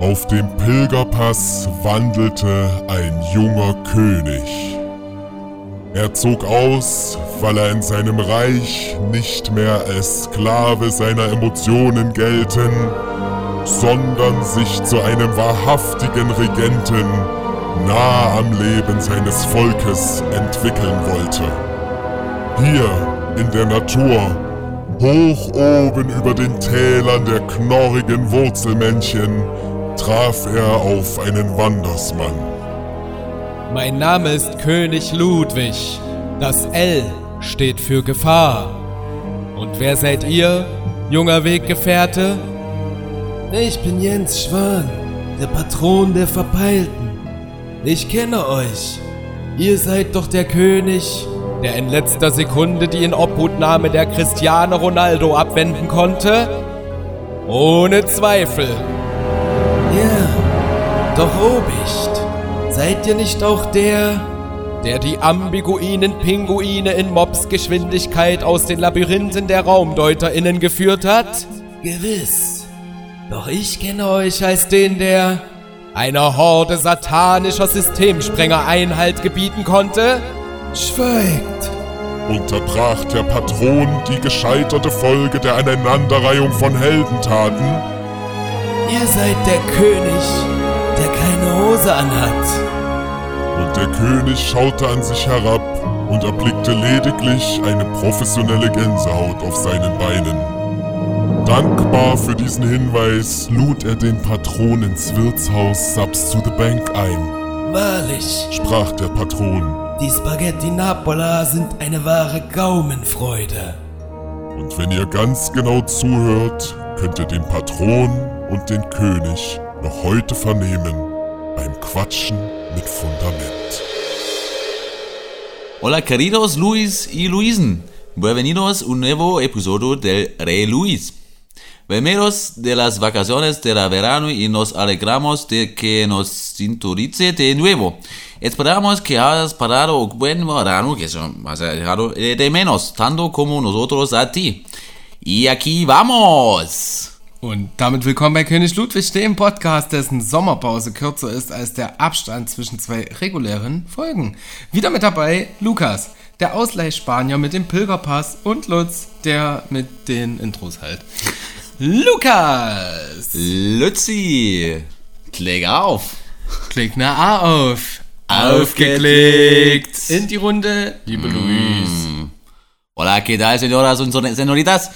Auf dem Pilgerpass wandelte ein junger König. Er zog aus, weil er in seinem Reich nicht mehr als Sklave seiner Emotionen gelten, sondern sich zu einem wahrhaftigen Regenten nah am Leben seines Volkes entwickeln wollte. Hier in der Natur, hoch oben über den Tälern der knorrigen Wurzelmännchen, traf er auf einen Wandersmann. Mein Name ist König Ludwig. Das L steht für Gefahr. Und wer seid ihr, junger Weggefährte? Ich bin Jens Schwan, der Patron der Verpeilten. Ich kenne euch. Ihr seid doch der König, der in letzter Sekunde die Inobhutnahme der Cristiano Ronaldo abwenden konnte? Ohne Zweifel. Ja, doch Obicht. Seid ihr nicht auch der, der die ambiguinen Pinguine in Mobsgeschwindigkeit aus den Labyrinthen der RaumdeuterInnen geführt hat? Gewiss. Doch ich kenne euch als den, der einer Horde satanischer Systemsprenger Einhalt gebieten konnte? Schweigt! Unterbrach der Patron die gescheiterte Folge der Aneinanderreihung von Heldentaten? Ihr seid der König, der keine Hose anhat. Und der König schaute an sich herab und erblickte lediglich eine professionelle Gänsehaut auf seinen Beinen. Dankbar für diesen Hinweis lud er den Patron ins Wirtshaus Subs to the Bank ein. Wahrlich, sprach der Patron. Die Spaghetti Napola sind eine wahre Gaumenfreude. Und wenn ihr ganz genau zuhört, könnt ihr den Patron und den König noch heute vernehmen beim Quatschen mit Fundament. Hola queridos Luis y Luisen. Bienvenidos a un nuevo episodio del Rey Luis. Venimos de las vacaciones de verano y nos alegramos de que nos sintonice de nuevo. Esperamos que hayas parado un buen verano, que has dejado de menos, tanto como nosotros a ti. Y aquí vamos! Und damit willkommen bei König Ludwig, dem Podcast, dessen Sommerpause kürzer ist als der Abstand zwischen zwei regulären Folgen. Wieder mit dabei Lukas, der Ausleihspanier mit dem Pilgerpass und Lutz, der mit den Intros halt. Lukas! Luzi! Klick auf! Klick na auf! Aufgeklickt! In die Runde, liebe mm. Luis. Hola, ¿qué tal, señoras und señoritas?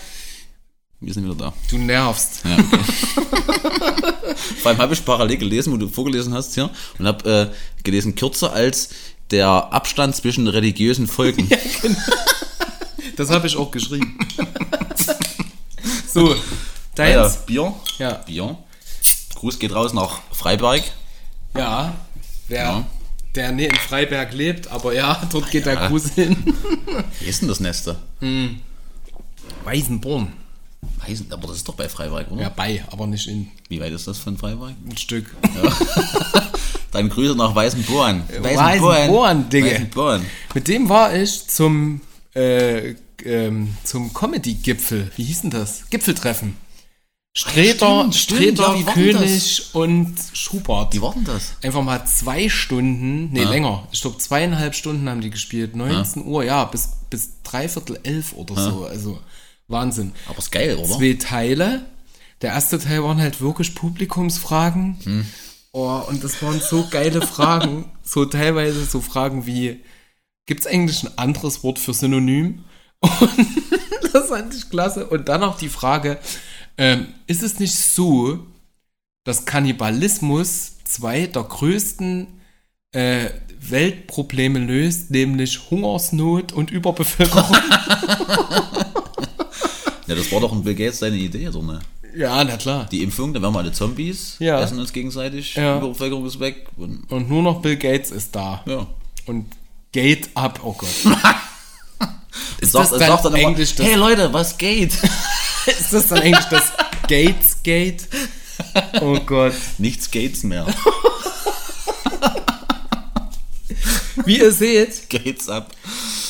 Wir sind wieder da. Du nervst. Ja, okay. Vor allem habe ich parallel gelesen, wo du vorgelesen hast hier, und habe äh, gelesen, kürzer als der Abstand zwischen religiösen Folgen. ja, genau. Das habe ich auch geschrieben. so, Deins? Ja, Bier. Ja. Bier. Gruß geht raus nach Freiberg. Ja, wer, ja. der in Freiberg lebt, aber ja, dort geht ja. der Gruß hin. Wie ist denn das Neste? Hm. Weißenborn. Weißen, aber das ist doch bei Freiberg, oder? Ja, bei, aber nicht in. Wie weit ist das von Freiberg? Ein Stück. Ja. Dann Grüße nach Weißenborn. Weißenborn, Digga. Weißenborn. Mit dem war ich zum, äh, ähm, zum Comedy-Gipfel. Wie hieß denn das? Gipfeltreffen. Streter, stimmt, Streter ja, König und Schubert. Wie war denn das? Einfach mal zwei Stunden, nee, ja. länger. Ich glaube, zweieinhalb Stunden haben die gespielt. 19 ja. Uhr, ja, bis, bis dreiviertel elf oder so. Also Wahnsinn. Aber ist geil, oder? Zwei Teile. Der erste Teil waren halt wirklich Publikumsfragen. Hm. Oh, und das waren so geile Fragen. so teilweise so Fragen wie: Gibt es eigentlich ein anderes Wort für Synonym? Und das fand ich klasse. Und dann noch die Frage, ähm, ist es nicht so, dass Kannibalismus zwei der größten äh, Weltprobleme löst, nämlich Hungersnot und Überbevölkerung? ja, das war doch ein Bill Gates seine Idee, so ne? Ja, na klar. Die Impfung, dann werden wir alle Zombies, ja. essen uns gegenseitig, ja. Überbevölkerung ist weg. Und, und nur noch Bill Gates ist da. Ja. Und Gate up, oh Gott. ist das dann, dann Englisch immer, hey Leute, was geht? ist das dann eigentlich das Gates Gate? Oh Gott. Nichts Gates mehr. Wie ihr seht, Gates ab.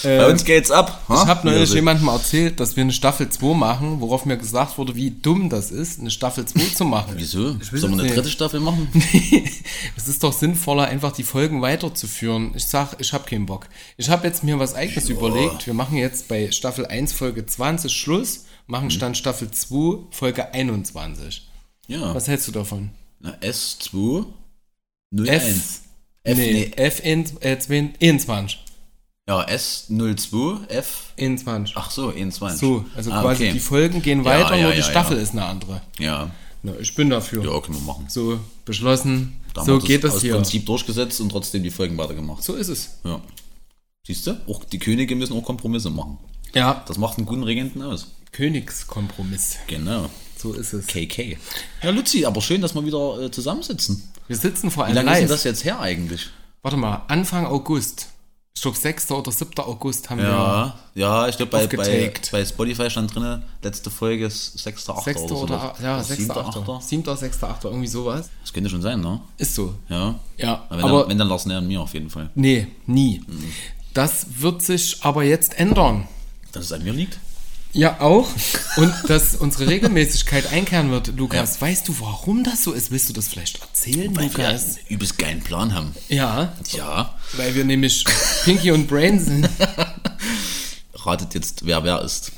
Bei uns geht's ab. Ich habe neulich jemandem erzählt, dass wir eine Staffel 2 machen, worauf mir gesagt wurde, wie dumm das ist, eine Staffel 2 zu machen. Wieso? Sollen wir eine nicht. dritte Staffel machen? es ist doch sinnvoller, einfach die Folgen weiterzuführen. Ich sag, ich habe keinen Bock. Ich habe jetzt mir was eigenes überlegt. Wir machen jetzt bei Staffel 1 Folge 20 Schluss, machen Stand Staffel 2 Folge 21. Ja. Was hältst du davon? Na, S2 01. F, F, nee, nee. F in, äh, 21. Ja, S02, F. 21. Ach so, 21. So, also Ah, quasi okay. die Folgen gehen Ja, weiter, ja, nur die ja, Staffel ja. ist eine andere. Ja, Na, ich bin dafür. ja, können wir machen. So beschlossen. Da haben so geht das aus hier. Prinzip durchgesetzt und trotzdem die Folgen weitergemacht. So ist es. Ja. Siehst du? Auch die Könige müssen auch Kompromisse machen. Ja, Das macht einen guten Regenten aus. Königskompromiss. Genau. So ist es. KK. Ja, Luzi, aber schön, dass wir wieder äh, zusammensitzen. Wir sitzen vor Wie einem lange ist denn Live. das jetzt her eigentlich? Warte mal, Anfang August. Ich glaube, 6. oder 7. August haben wir. Ja, ja, ich glaube, bei, bei, bei Spotify stand drin, letzte Folge ist 6. 8. 6. oder, so. oder, ja, 6. 7. 8. 8. 7. 6. 8. Irgendwie sowas. Das könnte schon sein, ne? Ist so. Ja. Ja, Aber wenn, aber dann, wenn dann Lars näher an mir auf jeden Fall. nee, nie. Das wird sich aber jetzt ändern. Dass es an mir liegt? Ja, auch. Und dass unsere Regelmäßigkeit einkehren wird, Lukas. Weißt du, warum das so ist? Willst du das vielleicht erzählen, Weil wir Lukas? einen übelst geilen Plan haben. Ja, Ja. weil wir nämlich Pinky und Brain sind. Ratet jetzt, wer wer ist.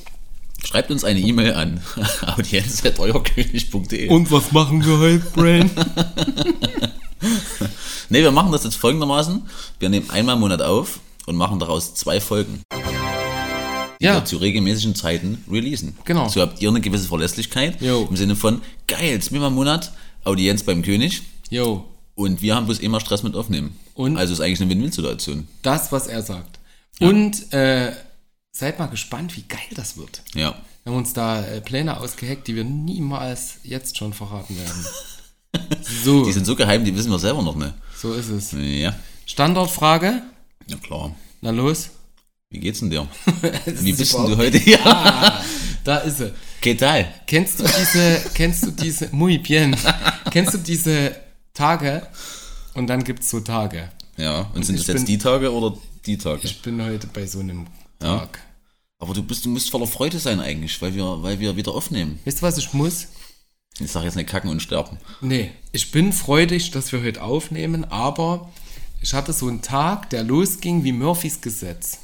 Schreibt uns eine E-Mail an audienz.euerkönig.de. Und was machen wir heute, Brain? Ne, wir machen das jetzt folgendermaßen. Wir nehmen einmal im Monat auf und machen daraus zwei Folgen, die Ja, zu regelmäßigen Zeiten releasen. Genau. So habt ihr eine gewisse Verlässlichkeit Jo. im Sinne von, geil, zweimal im Monat, Audienz beim König yo, und wir haben bloß immer Stress mit aufnehmen. Und? Also ist eigentlich eine Win-Win-Situation. das, was er sagt. Und äh, seid mal gespannt, wie geil das wird. Ja. Wir haben uns da äh, Pläne ausgeheckt, die wir niemals jetzt schon verraten werden. So, Die sind so geheim, die wissen wir selber noch nicht. so ist es. Ja. Standortfrage? Ja klar. Na los. Wie geht's denn dir? Wie ist bist denn du heute? Ja. Da ist sie. ¿Qué tal? Kennst du diese, kennst du diese, muy bien, kennst du diese Tage? Und dann gibt's so Tage. Ja. Und sind ich das jetzt bin- die Tage oder die Tage? Ich bin heute bei so einem Ja. Tag. Aber du bist, du musst voller Freude sein eigentlich, weil wir, weil wir wieder aufnehmen. Weißt du, was ich muss? Ich sag jetzt nicht kacken und sterben. Nee, ich bin freudig, dass wir heute aufnehmen, aber ich hatte so einen Tag, der losging wie Murphys Gesetz.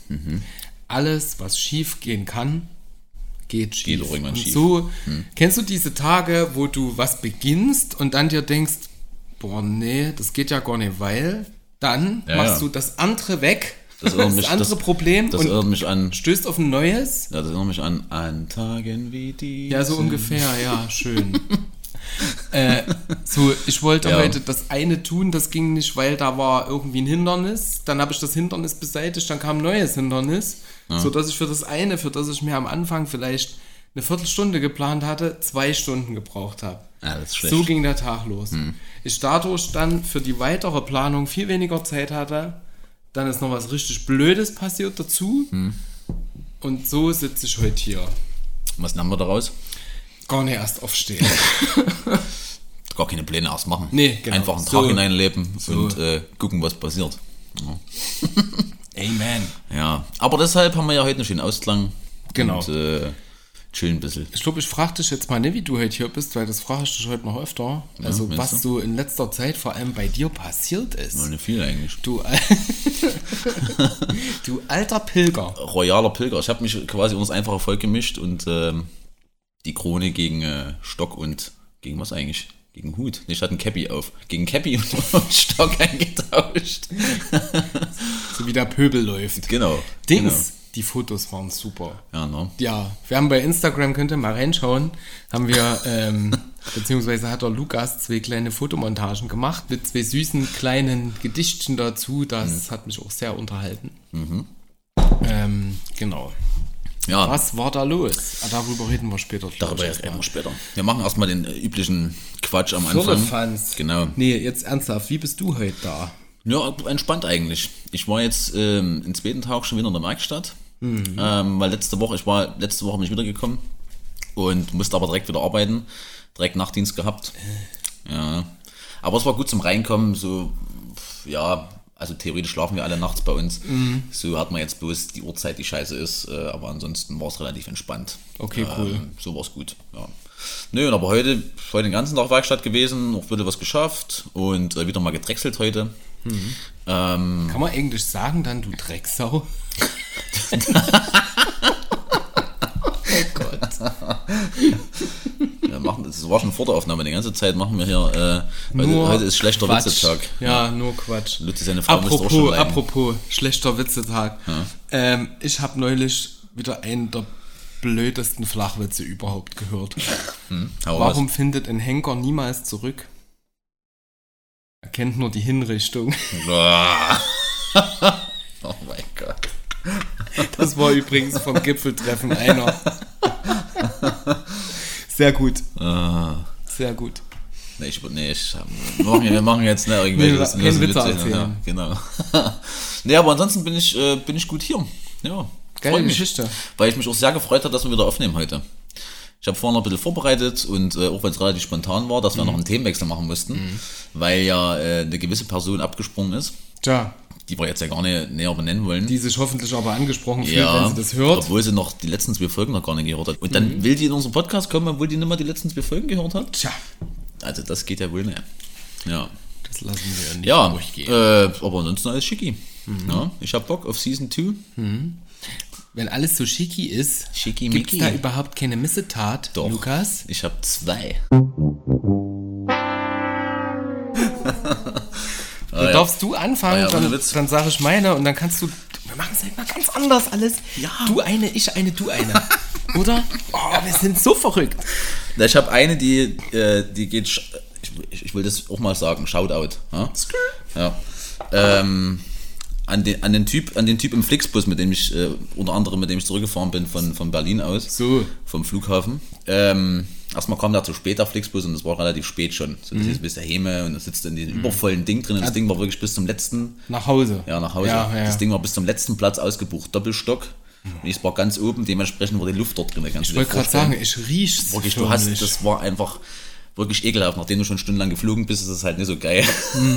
Alles, was schief gehen kann, geht schief. Geht irgendwann und schief. so, kennst du diese Tage, wo du was beginnst und dann dir denkst, boah, nee, das geht ja gar nicht, weil dann Ja, machst ja. du das andere weg, Das das, mich- andere das- Problem Das und mich an, stößt auf ein neues. ja, das erinnert mich an, an Tagen wie die. Ja, so ungefähr, ja, schön. äh, so, ich wollte Ja. heute das eine tun, das ging nicht, weil da war irgendwie ein Hindernis. Dann habe ich das Hindernis beseitigt, dann kam ein neues Hindernis, so dass ich für das eine, für das ich mir am Anfang vielleicht eine Viertelstunde geplant hatte, zwei Stunden gebraucht habe. Ja. So ging der Tag los. Ich dadurch dann für die weitere Planung viel weniger Zeit hatte. Dann ist noch was richtig Blödes passiert dazu. Und so sitze ich heute hier. Was nehmen wir daraus? Gar nicht erst aufstehen. Gar keine Pläne erst machen. Nee, genau. Einfach einen So. Tag hineinleben und äh, gucken, was passiert. Ja. Amen. ja. Aber deshalb haben wir ja heute einen schönen Ausklang. Genau. Und äh, chillen ein bisschen. Ich glaube, ich frage dich jetzt mal nicht, wie du heute hier bist, weil das frage ich dich heute noch öfter. also, meinst was du? so in letzter Zeit vor allem bei dir passiert ist. Nur nicht viel eigentlich. Du, du alter Pilger. Royaler Pilger. Ich habe mich quasi unter das einfache Volk gemischt und ähm, die Krone gegen äh, Stock und gegen was eigentlich? Gegen Hut. Nee, Ich hatte ein Cappy auf. Gegen Cappy und, und Stock eingetauscht. So wie der Pöbel läuft. Genau. Dings, die Fotos waren super. Genau. Ja, ne? Ja, wir haben bei Instagram, könnt ihr mal reinschauen, haben wir, ähm, beziehungsweise hat der Lukas zwei kleine Fotomontagen gemacht mit zwei süßen kleinen Gedichtchen dazu. Das hat mich auch sehr unterhalten. Ähm, genau. Ja, Was war da los? Ah, darüber reden wir später. darüber ich, erstmal. wir später. Wir machen erstmal den äh, üblichen Quatsch am Anfang. Firlefanz. Genau. Nee, jetzt ernsthaft, wie bist du heute da? Ja, entspannt eigentlich. Ich war jetzt ähm, den zweiten Tag schon wieder in der Werkstatt. Ähm, weil letzte Woche, ich war letzte Woche nicht wiedergekommen und musste aber direkt wieder arbeiten. Direkt Nachtdienst gehabt. Ja. Aber es war gut zum Reinkommen, so, ja, also theoretisch schlafen wir alle nachts bei uns. Mhm. So hat man jetzt bloß die Uhrzeit, die scheiße ist, äh, aber ansonsten war es relativ entspannt. Okay, cool. Ähm, so war es gut, ja. Nö, und aber heute, heute den ganzen Tag Werkstatt gewesen, noch wieder was geschafft und äh, wieder mal gedrechselt heute. Mhm. Ähm, Kann man eigentlich sagen dann, du Drecksau? wir machen, das war schon vor der Aufnahme, die ganze Zeit machen wir hier, äh, heute, heute ist schlechter Quatsch. Witzetag. Ja, nur Quatsch. Lutzi, seine Frau müsste auch schon Apropos, apropos schlechter Witzetag. Ähm, ich habe neulich wieder einen der blödesten Flachwitze überhaupt gehört. Hau Warum raus. findet ein Henker niemals zurück? Er kennt nur die Hinrichtung. oh mein Gott. Das war übrigens vom Gipfeltreffen einer. Sehr gut. Ah. Sehr gut. Nee, ich, nee, ich, wir, machen, wir machen jetzt ne, irgendwelche Nee, lustigen Witze Witze, erzählen. Ja, genau. nee, aber ansonsten bin ich, äh, bin ich gut hier. Ja, Geile mich, Geschichte. Weil ich mich auch sehr gefreut habe, dass wir wieder aufnehmen heute. Ich habe vorhin noch ein bisschen vorbereitet und äh, auch wenn es relativ spontan war, dass wir Mhm. noch einen Themenwechsel machen mussten, weil ja äh, eine gewisse Person abgesprungen ist, Tja, die wir jetzt ja gar nicht näher benennen wollen. die sich hoffentlich aber angesprochen fühlt, wenn sie das hört. Mhm. obwohl sie noch die letzten zwei Folgen noch gar nicht gehört hat. Und dann will die in unseren Podcast kommen, obwohl die nicht mal die letzten zwei Folgen gehört hat. Tja, Also das geht ja wohl nicht. Ja. das lassen wir ja nicht Ja, durchgehen. äh, aber ansonsten alles schicki. Mhm. Ja, ich hab Bock auf Season 2. Wenn alles so schicki ist, Schicki gibt es Micki. da überhaupt keine Missetat, Doch. Lukas? Ich hab zwei. Darfst du anfangen, Ah ja, dann, dann sage ich meine und dann kannst du. Wir machen es halt mal ganz anders alles. Ja. Du eine, ich eine, du eine. Oder? Oh, wir sind so verrückt. Na, Ich habe eine, die, äh, die geht, ich, ich, ich will das auch mal sagen, Shoutout. Ja. ja. Ähm, an, den, an, den typ, an den Typ im Flixbus, mit dem ich, äh, unter anderem mit dem ich zurückgefahren bin von, von Berlin aus. So. Vom Flughafen. Ähm, erstmal kam da zu spät der Flixbus und es war relativ spät schon. So, Mhm. das ist bis der Heme und da sitzt in diesem übervollen Ding drin und das Ding war wirklich bis zum letzten Nach Hause. Ja, nach Hause. Ja, ja. Das Ding war bis zum letzten Platz ausgebucht, Doppelstock. Und ich war ganz oben, dementsprechend war die Luft dort drin. Ich wollte gerade sagen, ich riech's. wirklich, du hast, das war einfach wirklich ekelhaft. Nachdem du schon stundenlang geflogen bist, ist es halt nicht so geil.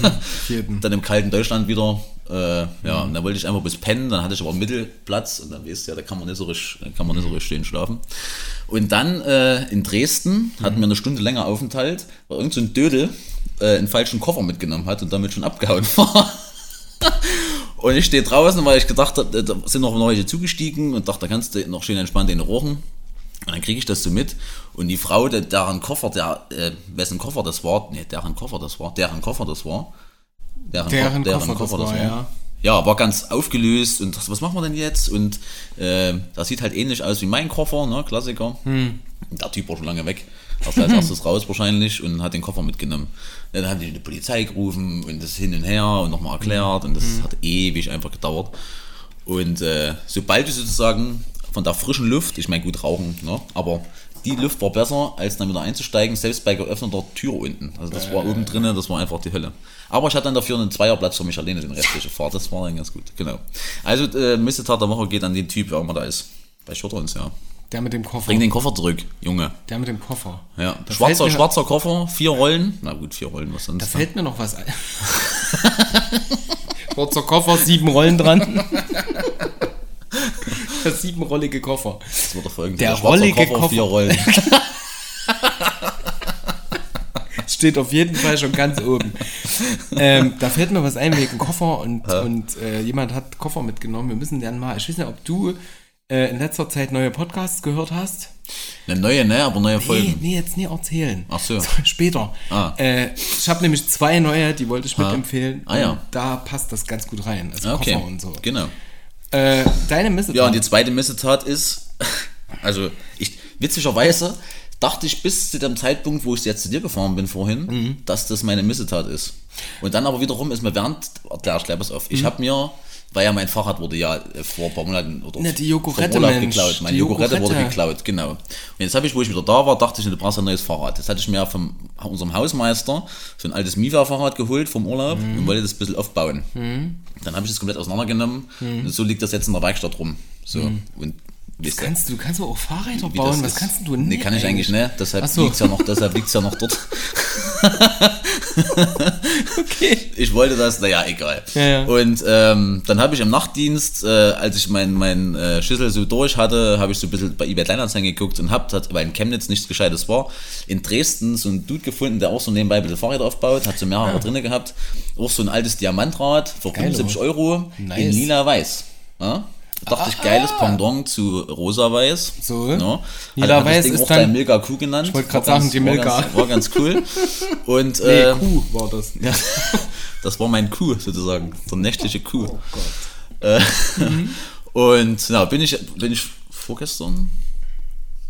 jeden. dann im kalten Deutschland wieder, äh, ja, und dann wollte ich einfach bis pennen, dann hatte ich aber einen Mittelplatz und dann weißt du ja, da kann man nicht so richtig, da kann man nicht so richtig stehen schlafen. Und dann äh, in Dresden hatten wir eine Stunde länger Aufenthalt, weil irgend so ein Dödel äh, einen falschen Koffer mitgenommen hat und damit schon abgehauen war. Und ich stehe draußen, weil ich gedacht habe, da sind noch welche zugestiegen und dachte, da kannst du noch schön entspannt den rochen. Und dann kriege ich das so mit. Und die Frau, der, deren Koffer, der, äh, wessen Koffer das war, nee, deren Koffer das war, deren Koffer das war. Deren, Deren Ko- Koffer das war, ja. Ja, war ganz aufgelöst und dachte, was machen wir denn jetzt? Und äh, das sieht halt ähnlich aus wie mein Koffer, ne, Klassiker. Hm. Der Typ war schon lange weg. Erst als erstes raus wahrscheinlich und hat den Koffer mitgenommen. Dann haben die die Polizei gerufen und das hin und her und nochmal erklärt und das Hm. hat ewig einfach gedauert. Und äh, sobald du sozusagen von der frischen Luft, ich meine gut rauchen, ne, aber die Luft war besser, als dann wieder einzusteigen, selbst bei geöffneter Tür unten. Also das war oben drinnen, das war einfach die Hölle. Aber ich hatte dann dafür einen Zweierplatz für mich alleine den restliche Fahrt, das war dann ganz gut, genau. Also äh, Missetat der Woche geht an den Typ, wer immer da ist. Er uns, ja. Der mit dem Koffer. Bring den Koffer zurück, Junge. Der mit dem Koffer. Ja, Da schwarzer, schwarzer Koffer, vier Rollen. Na gut, vier Rollen, was sonst? Da fällt mir noch was ein. Kurzer Koffer, sieben Rollen dran. Der siebenrollige Koffer. das wird der folgende. Der rollige Koffer. vier Rollen. Steht auf jeden Fall schon ganz oben. Ähm, da fällt mir was ein wegen Koffer und, und äh, jemand hat Koffer mitgenommen. Wir müssen dann mal, ich weiß nicht, ob du äh, in letzter Zeit neue Podcasts gehört hast. Eine neue, ne? Aber neue Nee, Folgen. nee, jetzt nie erzählen. Ach so. Später. Ah. Äh, ich habe nämlich zwei neue, die wollte ich mitempfehlen. Ah, ja. Da passt das ganz gut rein. Also Okay, Koffer und so. genau. Äh, deine Misse. Ja, und die zweite Missetat ist, also ich, witzigerweise dachte ich bis zu dem Zeitpunkt, wo ich jetzt zu dir gefahren bin vorhin, Mhm. dass das meine Missetat ist. Und dann aber wiederum ist mir während, gleich was auf, Mhm. ich habe mir, weil ja mein Fahrrad wurde ja äh, vor ein paar Monaten oder Na, die Jogurette, Urlaub Mensch, geklaut. Mein Jogurette wurde geklaut, genau. Und jetzt habe ich, wo ich wieder da war, dachte ich, du brauchst ein neues Fahrrad. Jetzt hatte ich mir von unserem Hausmeister so ein altes Miva-Fahrrad geholt vom Urlaub Mhm. und wollte das ein bisschen aufbauen. Dann habe ich das komplett auseinandergenommen und so liegt das jetzt in der Werkstatt rum. So. Und ihr, Kannst du, kannst du auch Fahrräder bauen? Was ist? kannst du Nee, nicht kann ich eigentlich nicht. Deshalb so. liegt es ja noch, deshalb liegt's ja noch dort. Okay. Ich wollte das, naja, egal. Ja, ja. Und ähm, dann habe ich im Nachtdienst, äh, als ich meinen mein, äh, Schlüssel so durch hatte, habe ich so ein bisschen bei eBay Kleinanzeigen geguckt und habe, weil in Chemnitz nichts Gescheites war, in Dresden so einen Dude gefunden, der auch so nebenbei ein bisschen Fahrräder aufbaut, hat so mehrere drinne gehabt, auch so ein altes Diamantrad für Geilo. 75 Euro Nice. in lila-weiß. Ja? Da dachte ich, geiles Pendant zu rosa-weiß. So. Ja. Lila-weiß Hat das Ding ist auch dann- Milka Kuh genannt. Ich wollte grad sagen, die Milka. War ganz, war ganz cool. Und, Nee, äh, Kuh war das. ja, das war mein Kuh sozusagen, der nächtliche Kuh. Oh Gott. Äh, Und ja, bin ich, bin ich vorgestern,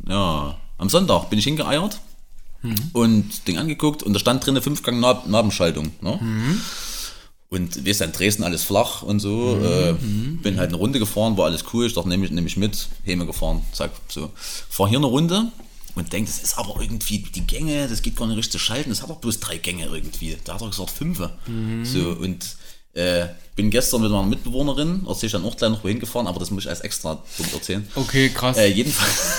ja, am Sonntag bin ich hingeeiert und Ding angeguckt und da stand drinne Fünfgang Nab Nabenschaltung. Ne? Und wir sind in Dresden alles flach und so. Äh, bin halt eine Runde gefahren, war alles cool. Ich dachte, nehme ich, nehm ich mit, Häme gefahren, zack, so. Fahr hier eine Runde und denke, das ist aber irgendwie die Gänge, das geht gar nicht richtig zu schalten. Das hat doch bloß drei Gänge irgendwie. Da hat er gesagt, fünf. So, und äh, bin gestern mit meiner Mitbewohnerin, erzähle ich dann auch gleich noch wohin gefahren, aber das muss ich als extra Punkt erzählen. Okay, krass. Äh, jedenfalls,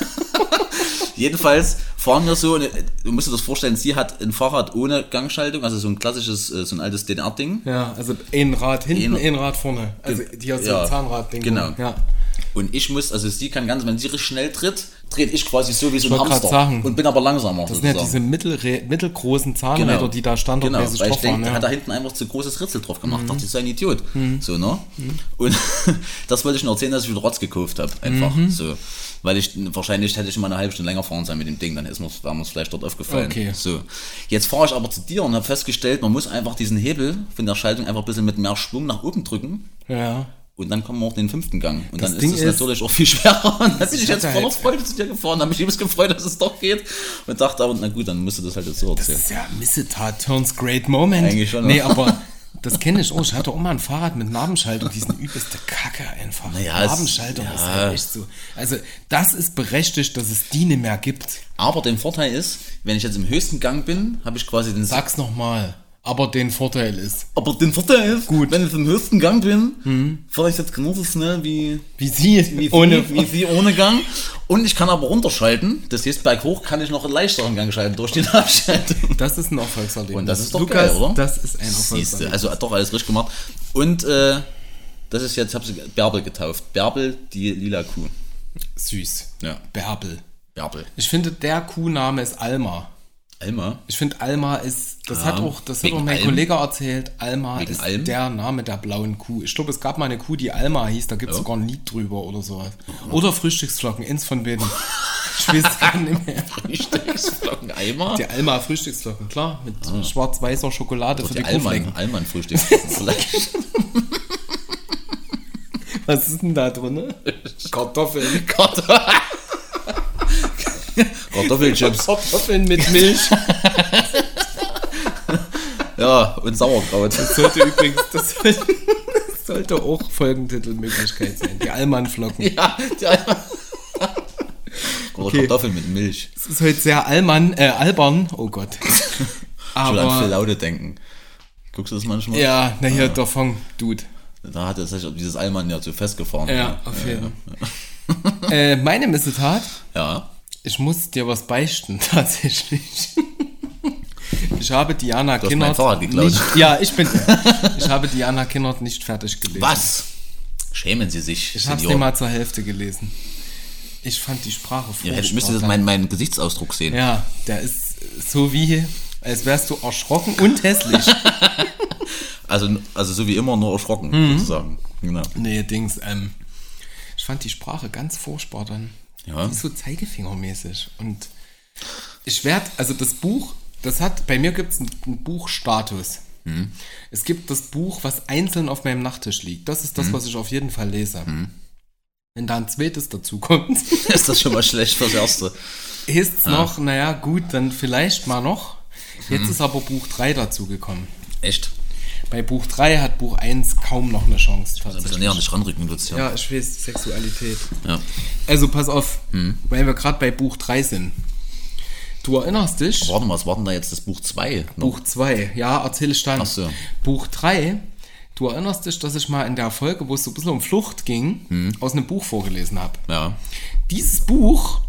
jedenfalls fahren wir so, du musst dir das vorstellen, sie hat ein Fahrrad ohne Gangschaltung, also so ein klassisches, äh, so ein altes DDR-Ding. ja, also ein Rad hinten, Ein- ein Rad vorne. Also die hat so Ja, ein Zahnradding. genau. Ja. Und ich muss, also sie kann ganz, wenn sie richtig schnell tritt, dreht ich quasi so wie so ein Hamster. sagen. und bin aber langsamer. Das sind ja diese mittelre- mittelgroßen Zahnräder, die da Genau, standardmäßig weil ich drauf waren. der hat da Ja. hinten einfach zu großes Ritzel drauf gemacht. Mhm. Dachte ich, sei ein Idiot. So, ne? Und das wollte ich nur erzählen, dass ich wieder Rotz gekauft habe. Einfach Mhm. so. Weil ich, wahrscheinlich hätte ich mal eine halbe Stunde länger fahren sollen mit dem Ding, dann ist mir, wäre mir vielleicht dort aufgefallen. Okay. So. Jetzt fahre ich aber zu dir und habe festgestellt, man muss einfach diesen Hebel von der Schaltung einfach ein bisschen mit mehr Schwung nach oben drücken. ja. Und dann kommen wir auf den fünften Gang. Und Das dann Ding ist es ist- natürlich auch viel schwerer. Und dann bin ich jetzt hatte voller halt- Freude zu dir gefahren, habe mich übelst gefreut, dass es doch geht. Und dachte aber, na gut, dann müsste das halt jetzt so Das erzählen. ist ja Missetat turns great moment. Eigentlich schon, Nee, ne? aber das kenne ich auch. Ich hatte auch mal ein Fahrrad mit Nabenschaltung, die sind übelste Kacke einfach. Naja, Nabenschaltung ist ja. halt echt so. Also, das ist berechtigt, dass es die nicht mehr gibt. Aber der Vorteil ist, wenn ich jetzt im höchsten Gang bin, habe ich quasi den Sag's nochmal. Aber den Vorteil ist, Aber den Vorteil ist, Gut. wenn ich im höchsten Gang bin, fahre ich jetzt genauso schnell wie, wie sie, wie, ohne. sie, wie sie ohne Gang. Und ich kann aber runterschalten. Das heißt, berghoch kann ich noch einen leichteren Gang schalten durch die Abschaltung. Das ist ein Erfolgserlebnis. Und das ist doch Lukas, geil, oder? Das ist ein Siehste, Erfolgserlebnis. also doch alles richtig gemacht. Und äh, das ist jetzt, habe sie Bärbel getauft. Bärbel, die lila Kuh. Süß. Ja. Bärbel. Bärbel. Ich finde, der Kuhname ist Alma. Alma. Ich finde, Alma ist, das Ah, hat auch, das hat auch mein Alm? Kollege erzählt, Alma Wegen ist Alm? der Name der blauen Kuh. Ich glaube, es gab mal eine Kuh, die Alma hieß, da gibt es sogar ein Lied drüber oder sowas. Oder Frühstücksflocken, ins von beiden. Ich weiß gar nicht mehr. Frühstücksflocken Eimer. Die Alma Frühstücksflocken, klar, mit schwarz-weißer Schokolade für die, Die Alman. Alman Frühstücksflocken vielleicht. Was ist denn da drin? Kartoffeln. Kartoffelchips. Kartoffeln mit Milch. Ja, und Sauerkraut. Das sollte übrigens, das sollte, das sollte auch Folgentitelmöglichkeit sein. Die Alman-Flocken. Ja, die. Oder Okay. Kartoffeln mit Milch. Es ist heute sehr Alman, äh, albern. Oh Gott. Ich will an Aber, Laude denken. Guckst du das manchmal? ja, na hier, der Fong, Dude. Da hat er sich dieses Alman ja zu festgefahren. Ja, auf jeden Fall. Äh, meine Missetat, Ja. Ich muss dir was beichten, tatsächlich. Ich habe Diana hast mein Kinnert Fahrrad geklaut. nicht, ja, ich bin, ich habe Diana Kinnert nicht fertig gelesen. Was? Schämen Sie sich, Ich habe sie mal zur Hälfte gelesen. Ich fand die Sprache Ja, furchtbar. ich müsste das meinen meinen Gesichtsausdruck sehen. Ja, der ist so wie, als wärst du erschrocken und hässlich. Also, also so wie immer, nur erschrocken, Mhm. sozusagen. Genau. nee, Dings, ähm, ich fand die Sprache ganz furchtbar dann. Ja. Die ist so zeigefingermäßig. Und ich werde, also das Buch, das hat, bei mir gibt es einen, einen Buchstatus. Mhm. Es gibt das Buch, was einzeln auf meinem Nachttisch liegt. Das ist das, Mhm. was ich auf jeden Fall lese. Wenn da ein zweites dazu kommt, Ist das schon mal schlecht fürs Erste? ist es noch, naja, gut, dann vielleicht mal noch. Mhm. Jetzt ist aber Buch 3 dazu gekommen. Echt? Bei Buch 3 hat Buch 1 kaum noch eine Chance Da ein bisschen näher an dich ranrücken, Lucian. Ja, ich weiß, Sexualität. Ja. Also pass auf, Hm. weil wir gerade bei Buch 3 sind. Du erinnerst dich, Warte mal, was war denn da jetzt das Buch 2? Buch 2, ja, erzähle ich dann. Ach so. Buch 3, du erinnerst dich, dass ich mal in der Folge, wo es so ein bisschen um Flucht ging, Hm. aus einem Buch vorgelesen habe. Ja. Dieses Buch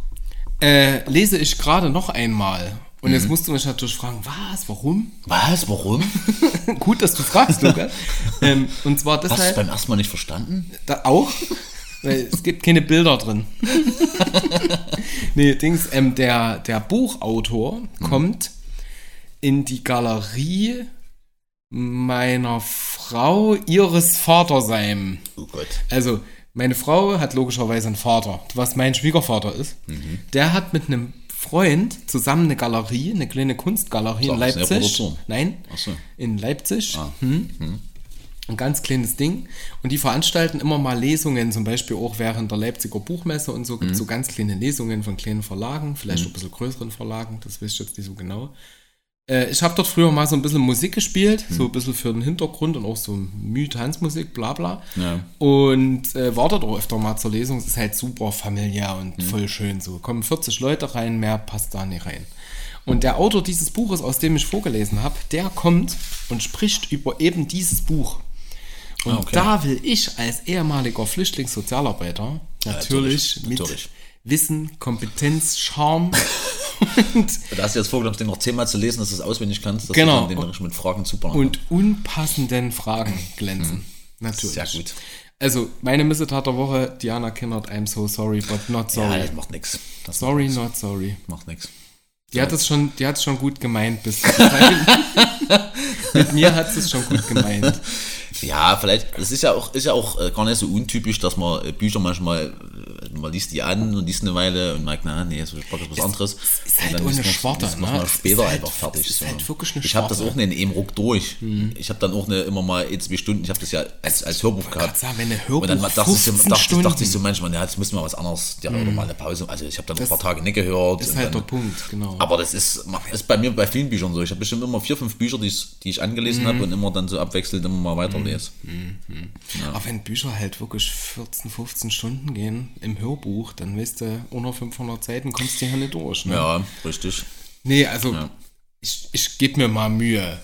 äh, lese ich gerade noch einmal. Und jetzt musst du mich natürlich fragen, was, warum? Was? Warum? Gut, dass du fragst, Lukas. ähm, und zwar Hast du deshalb beim ersten Mal nicht verstanden? da auch, weil es gibt keine Bilder drin. nee, Dings, ähm, der, der Buchautor kommt in die Galerie meiner Frau ihres Vatersein. Oh Gott. Also, meine Frau hat logischerweise einen Vater, was mein Schwiegervater ist. Der hat mit einem Freund zusammen eine Galerie, eine kleine Kunstgalerie in Leipzig. Nein, so. in Leipzig. Hm. Ein ganz kleines Ding. Und die veranstalten immer mal Lesungen, zum Beispiel auch während der Leipziger Buchmesse und so gibt es so ganz kleine Lesungen von kleinen Verlagen, vielleicht auch ein bisschen größeren Verlagen, das weiß ich jetzt nicht so genau. Äh, ich habe dort früher mal so ein bisschen Musik gespielt, so ein bisschen für den Hintergrund und auch so Müh-Tanzmusik, bla bla. Ja. Und äh, war dort auch öfter mal zur Lesung. Es ist halt super familiär und voll schön so. Kommen 40 Leute rein, mehr passt da nicht rein. Und der Autor dieses Buches, aus dem ich vorgelesen habe, der kommt und spricht über eben dieses Buch. Und Ah, okay. da will ich als ehemaliger Flüchtlingssozialarbeiter natürlich, natürlich, mit natürlich. Wissen, Kompetenz, Charme und, Da hast du jetzt vorgenommen, den noch zehnmal zu lesen, dass du es auswendig kannst, dass Genau. du dann den mit Fragen super und unpassenden Fragen glänzen. Natürlich. Sehr gut. Also, meine Missetat der Woche, Diana Kinnert, I'm so sorry, but not Ja, sorry. das macht nix. Das sorry, not sorry. macht nix. Die hat es schon, die hat es schon gut gemeint bis. Mit mir hat es schon gut gemeint. Ja, vielleicht, das ist ja auch, ist ja auch äh, gar nicht so untypisch, dass man äh, Bücher manchmal, man liest die an und liest eine Weile und merkt, na, nee, jetzt ist was anderes. ist Und halt dann auch liest eine man- Schwarte, liest man Es ist später halt- einfach fertig. es ist so. halt wirklich eine Ich habe das auch nicht in einem Ruck durch. Ich habe dann auch eine, immer mal ein, zwei Stunden, ich habe das ja als, als Hörbuch gehabt. sagen, wenn ein Hörbuch und dann dachte, ich, so- 15 dachte, dachte ich so manchmal, ja, jetzt müssen wir was anderes, ja, oder mal eine Pause. Also ich habe dann Das ein paar Tage nicht gehört. Ist und halt dann, der Punkt, genau. aber das ist, ist bei mir bei vielen Büchern so. Ich habe bestimmt immer vier, fünf Bücher, die ich, die ich angelesen habe und immer dann so abwechselnd immer mal weiterlese. Aber wenn Bücher halt wirklich 14, 15 Stunden gehen im Hörbuch, dann weißt du, unter 500 Seiten kommst du ja nicht durch. Ne? Ja, richtig. Nee, also ich, ich gebe mir mal Mühe.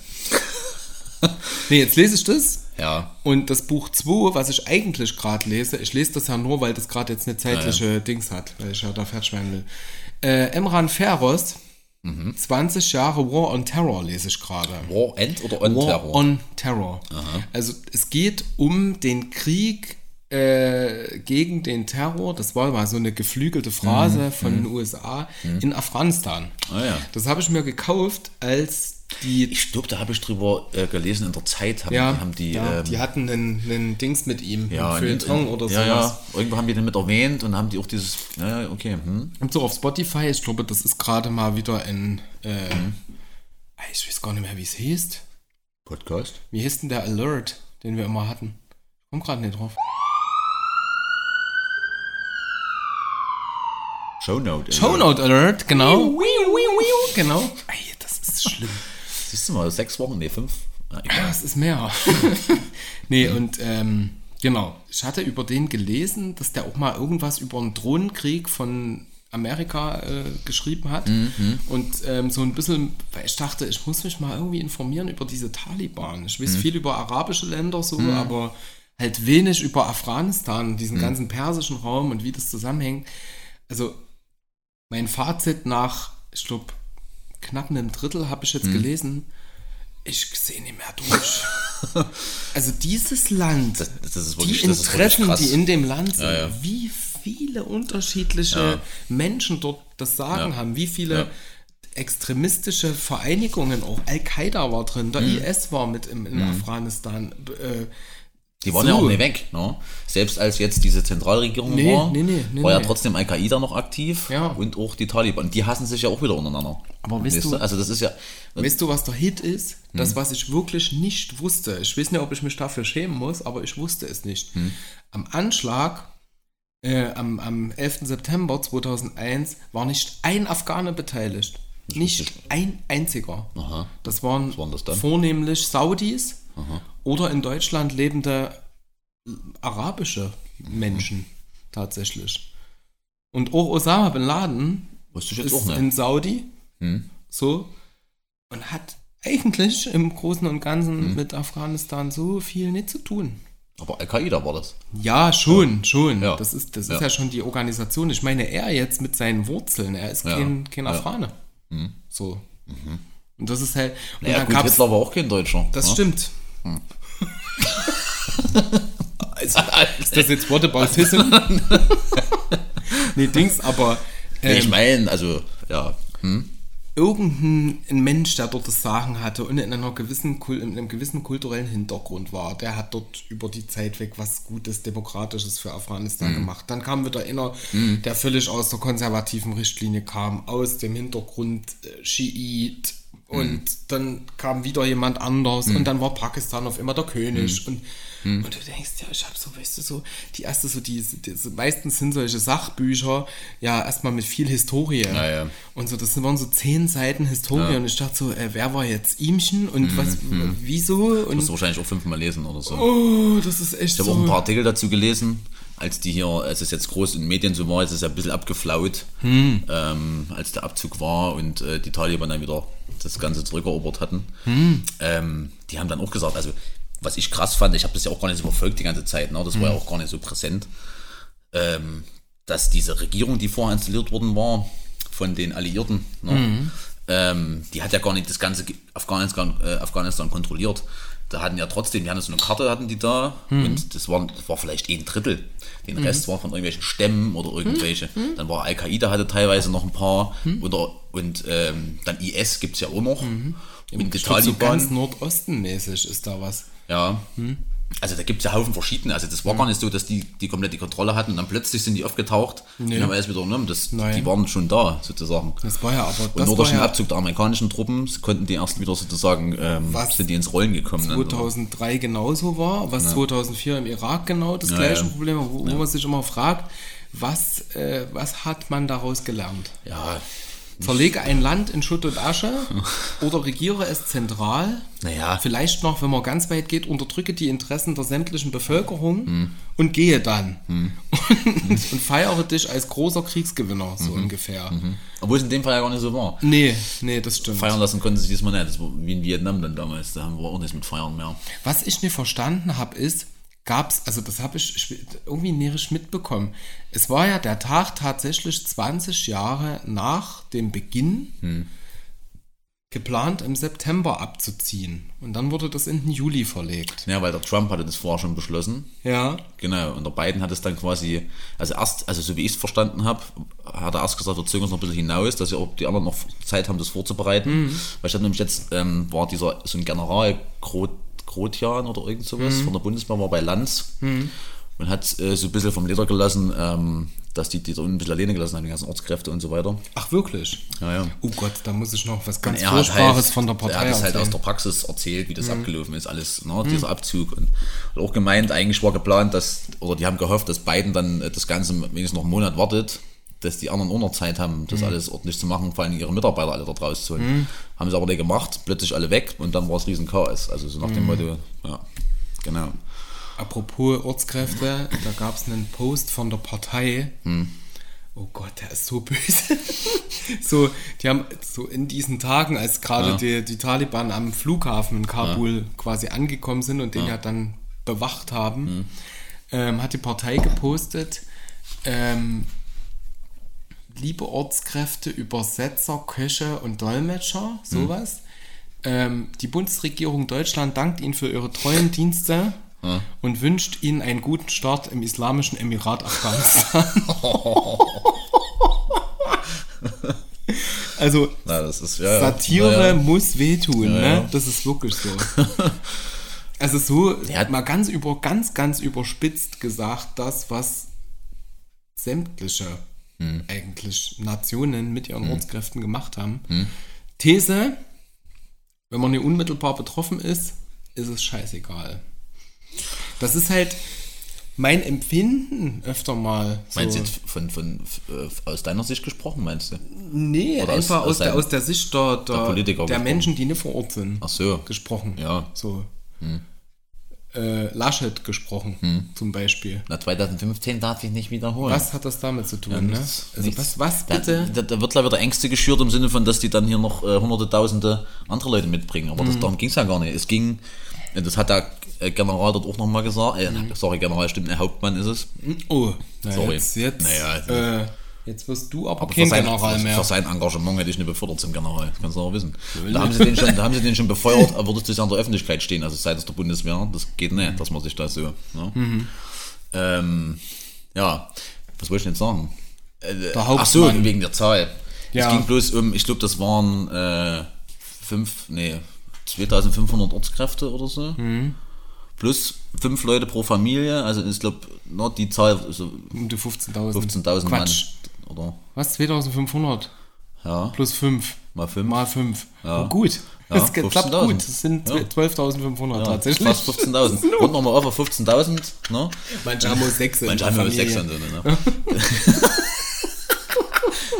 nee, jetzt lese ich das. Ja. Und das Buch 2, was ich eigentlich gerade lese, ich lese das ja nur, weil das gerade jetzt eine zeitliche Dings hat, weil ich ja da fertig werden will. Äh, Emran Ferros, 20 Jahre War on Terror lese ich gerade. War End oder On War Terror? on Terror. Also es geht um den Krieg äh, gegen den Terror. Das war mal so eine geflügelte Phrase von den USA in Afghanistan. Ah, ja. Das habe ich mir gekauft, als die Ich glaube, da habe ich drüber äh, gelesen, in der Zeit haben, ja, die, haben die, ja, ähm, die hatten einen, einen Dings mit ihm, ja, einen in- Feuilleton oder ja, sowas. ja, irgendwo haben die den mit erwähnt und haben die auch dieses, ja, ja, okay, hm. Und so auf Spotify, ich glaube, das ist gerade mal wieder ein, äh, Mhm. ich weiß gar nicht mehr, wie es hieß. Podcast. Wie hieß denn der Alert, den wir immer hatten? Ich komm gerade nicht drauf. Shownote. Shownote Alert, genau. Genau. Ey, das ist schlimm. Siehst du mal, sechs Wochen, nee, fünf. Ja, Ja, egal. es ist mehr. nee, und ähm, genau. Ich hatte über den gelesen, dass der auch mal irgendwas über einen Drohnenkrieg von Amerika äh, geschrieben hat. Und ähm, so ein bisschen, weil ich dachte, ich muss mich mal irgendwie informieren über diese Taliban. Ich weiß viel über arabische Länder so, aber halt wenig über Afghanistan, diesen ganzen persischen Raum und wie das zusammenhängt. Also mein Fazit nach, ich glaube, knapp einem Drittel habe ich jetzt gelesen. Ich sehe nicht mehr durch. also dieses Land, Das, das ist die wirklich, wirklich Interessen, die in dem Land sind, Ja, ja. wie viele unterschiedliche Ja. Menschen dort das Sagen haben, wie viele extremistische Vereinigungen auch. Al-Qaida war drin, der IS war mit im, in Afghanistan. Äh, Die waren So. ja auch nicht weg, ne? Selbst als jetzt diese Zentralregierung Nee, war, nee, nee, war ja trotzdem Al-Qaida noch aktiv Ja. und auch die Taliban. Die hassen sich ja auch wieder untereinander. Aber weißt du- Also das ist ja, Weißt du, was der Hit ist? Hm. Das, was ich wirklich nicht wusste. Ich weiß nicht, ob ich mich dafür schämen muss, aber ich wusste es nicht. Hm. Am Anschlag, äh, am, am 11. September 2001, war nicht ein Afghane beteiligt. Nicht ein einziger. Aha. Das waren, waren das dann? vornehmlich Saudis oder in Deutschland lebende arabische Menschen tatsächlich. Und auch Osama Bin Laden ist auch in Saudi, Hm. so, und hat eigentlich im Großen und Hm. Ganzen mit Afghanistan so viel nicht zu tun. Aber Al-Qaida war das. Ja, schon, schon. Ja. Das ist, das ist Ja. ja. schon die Organisation. Ich meine, er jetzt mit seinen Wurzeln, er ist Ja. kein, kein Ja. Afghane. So. Und das ist halt. Und Ja, dann gut, Hitler war auch kein Deutscher. das ne? stimmt. Also, ist das jetzt Whataboutism? nee, Dings, aber Nee, ich ähm, meine, also, ja. Hm? irgendein ein Mensch, der dort das Sagen hatte und in, einer gewissen, in einem gewissen kulturellen Hintergrund war, der hat dort über die Zeit weg was Gutes, Demokratisches für Afghanistan gemacht. Dann kam wieder einer, der völlig aus der konservativen Richtlinie kam, aus dem Hintergrund äh, Schiit und dann kam wieder jemand anders und dann war Pakistan auf immer der König und und du denkst, ja, ich habe so, weißt du, so, die erste, so diese, diese, meistens sind solche Sachbücher ja erstmal mit viel Historie. Ja, ja. Und so, das waren so zehn Seiten Historie und ich dachte so, äh, wer war jetzt Ihmchen und was, wieso? Und Musst du wahrscheinlich auch fünfmal lesen oder so. oh, das ist echt Ich habe so. auch ein paar Artikel dazu gelesen, als die hier, es jetzt groß in den Medien so war, ist es ja ein bisschen abgeflaut, Hm. ähm, als der Abzug war und äh, die Taliban dann wieder das Ganze zurückerobert hatten. Hm. Ähm, die haben dann auch gesagt, also was ich krass fand, ich habe das ja auch gar nicht so verfolgt die ganze Zeit, ne? das Hm. war ja auch gar nicht so präsent, ähm, dass diese Regierung, die vorher installiert worden war, von den Alliierten, ne? Mhm. ähm, die hat ja gar nicht das ganze Afghanistan, äh, Afghanistan kontrolliert. Da hatten ja trotzdem, die hatten so eine Karte, hatten die da, Mhm. und das war, das war vielleicht ein Drittel. Den Rest war von irgendwelchen Stämmen oder irgendwelche. Mhm. Dann war Al-Qaida hatte teilweise noch ein paar, oder, und ähm, dann IS gibt es ja auch noch. Und die Mhm. Glaub, so Taliban. ganz Nordostenmäßig ist da was. Ja. Also da gibt es ja Haufen verschiedene. Also das war gar nicht so, dass die die komplette Kontrolle hatten und dann plötzlich sind die aufgetaucht und haben alles wieder genommen. Das, Nein. die waren schon da, sozusagen. Das war ja aber, Und nur durch den ja Abzug der amerikanischen Truppen konnten die erst wieder sozusagen, ähm, Was sind die ins Rollen gekommen. dann, oder? 2003 genauso war, was 2004 im Irak genau das Ja, gleiche ja. Problem war, wo, wo man sich immer fragt, was, äh, was hat man daraus gelernt? Ja, Zerlege ein Land in Schutt und Asche oder regiere es zentral. Naja. Vielleicht noch, wenn man ganz weit geht, unterdrücke die Interessen der sämtlichen Bevölkerung Hm. und gehe dann. Und, und feiere dich als großer Kriegsgewinner, so Mhm. ungefähr. obwohl es in dem Fall ja gar nicht so war. Nee, nee, das stimmt. Feiern lassen konnten sie diesmal nicht. Das war wie in Vietnam dann damals. Da haben wir auch nichts mit Feiern mehr. Was ich nicht verstanden habe, ist, gab's, also das habe ich irgendwie näherisch mitbekommen. Es war ja der Tag tatsächlich 20 Jahre nach dem Beginn Hm. geplant, im September abzuziehen. Und dann wurde das in den Juli verlegt. Ja, weil der Trump hatte das vorher schon beschlossen. Ja. Genau, und der Biden hat es dann quasi, also erst, also so wie ich es verstanden habe, hat er erst gesagt, wir zögern es noch ein bisschen hinaus, dass auch die anderen noch Zeit haben, das vorzubereiten. Weil ich hatte nämlich jetzt, ähm, war dieser, so ein General Groth, Grotjan oder irgend sowas von der Bundeswehr, war bei Lanz und hat äh, so ein bisschen vom Leder gelassen, ähm, dass die die da unten ein bisschen alleine gelassen haben, die ganzen Ortskräfte und so weiter. Ach, wirklich? Ja, ja. Oh Gott, da muss ich noch was ganz Furchtbares halt, von der Partei er hat es halt aus. Mhm. der Praxis erzählt, wie das abgelaufen ist, alles, ne, dieser Abzug. Und hat auch gemeint, eigentlich war geplant, dass, oder die haben gehofft, dass Biden dann äh, das Ganze wenigstens noch einen Monat wartet, dass die anderen auch noch Zeit haben, Mhm. das alles ordentlich zu machen, vor allem ihre Mitarbeiter alle dort rauszuholen. Haben sie aber nicht gemacht, plötzlich alle weg und dann war es riesen Chaos. Also so nach Mhm. dem Motto, ja, genau. Apropos Ortskräfte, da gab es einen Post von der Partei. Oh Gott, der ist so böse. so, die haben so in diesen Tagen, als gerade die, die Taliban am Flughafen in Kabul quasi angekommen sind und den ja, dann bewacht haben, ähm, hat die Partei gepostet, ähm, liebe Ortskräfte, Übersetzer, Köche und Dolmetscher, sowas. Ähm, die Bundesregierung Deutschland dankt Ihnen für Ihre treuen Dienste und wünscht Ihnen einen guten Start im Islamischen Emirat Afghanistan. also Na, das ist, ja, ja. Satire Ja, ja. muss wehtun, Ja, ne? ja. Das ist wirklich so. Also so, Ja. mal ganz über, ganz, ganz überspitzt gesagt, das, was sämtliche Hm. eigentlich Nationen mit ihren Ortskräften gemacht haben. These, wenn man hier unmittelbar betroffen ist, ist es scheißegal. Das ist halt mein Empfinden öfter mal. So. Meinst du jetzt von, von, äh, aus deiner Sicht gesprochen, meinst du? Nee, Oder einfach aus, aus der, aus der Sicht der, der, der der. Menschen, die nicht vor Ort sind, Ach so. gesprochen. Ja. Hm. Äh, Laschet gesprochen, zum Beispiel. Na, 2015 darf ich nicht wiederholen. Was hat das damit zu tun? Ja, ne? Also nichts. was, was Da, bitte? da, da wird da wieder Ängste geschürt im Sinne von, dass die dann hier noch äh, hunderte, tausende andere Leute mitbringen. Aber Mhm. das, darum ging es ja gar nicht. Es ging, äh, das hat der äh, General dort auch nochmal gesagt, äh, Mhm. sorry, General stimmt, äh, Hauptmann ist es. Oh, na Sorry. jetzt, jetzt Naja, also- äh, Jetzt wirst du aber, Aber kein sein, General mehr. für sein Engagement hätte ich nicht befördert zum General. Das kannst du auch wissen. Da haben, sie den schon, da haben sie den schon befeuert, aber würdest du ja in der Öffentlichkeit stehen, also seitens der Bundeswehr. Das geht nicht, dass man sich da so. Ne? Mhm. Ähm, ja, was wollte ich denn jetzt sagen? Äh, Der Ach so, wegen der Zahl. Ja. Es ging bloß um, ich glaube, das waren äh, fünf, nee, 2500 Ortskräfte oder so. Mhm. Plus fünf Leute pro Familie. Also ich glaube, die Zahl so Um die 15.000. 15.000 Mann. Quatsch. Oder? Was? 2500 Ja, plus 5. mal fünf. Mal 5. Ja. Oh, gut. Ja, Das klappt 15.000. gut. Das sind Ja. 12.500 Ja, tatsächlich. Fast 15.000. Runden wir mal auf auf 15.000. Ne? Manche haben nur 6 Manche haben nur sechs und so, ne?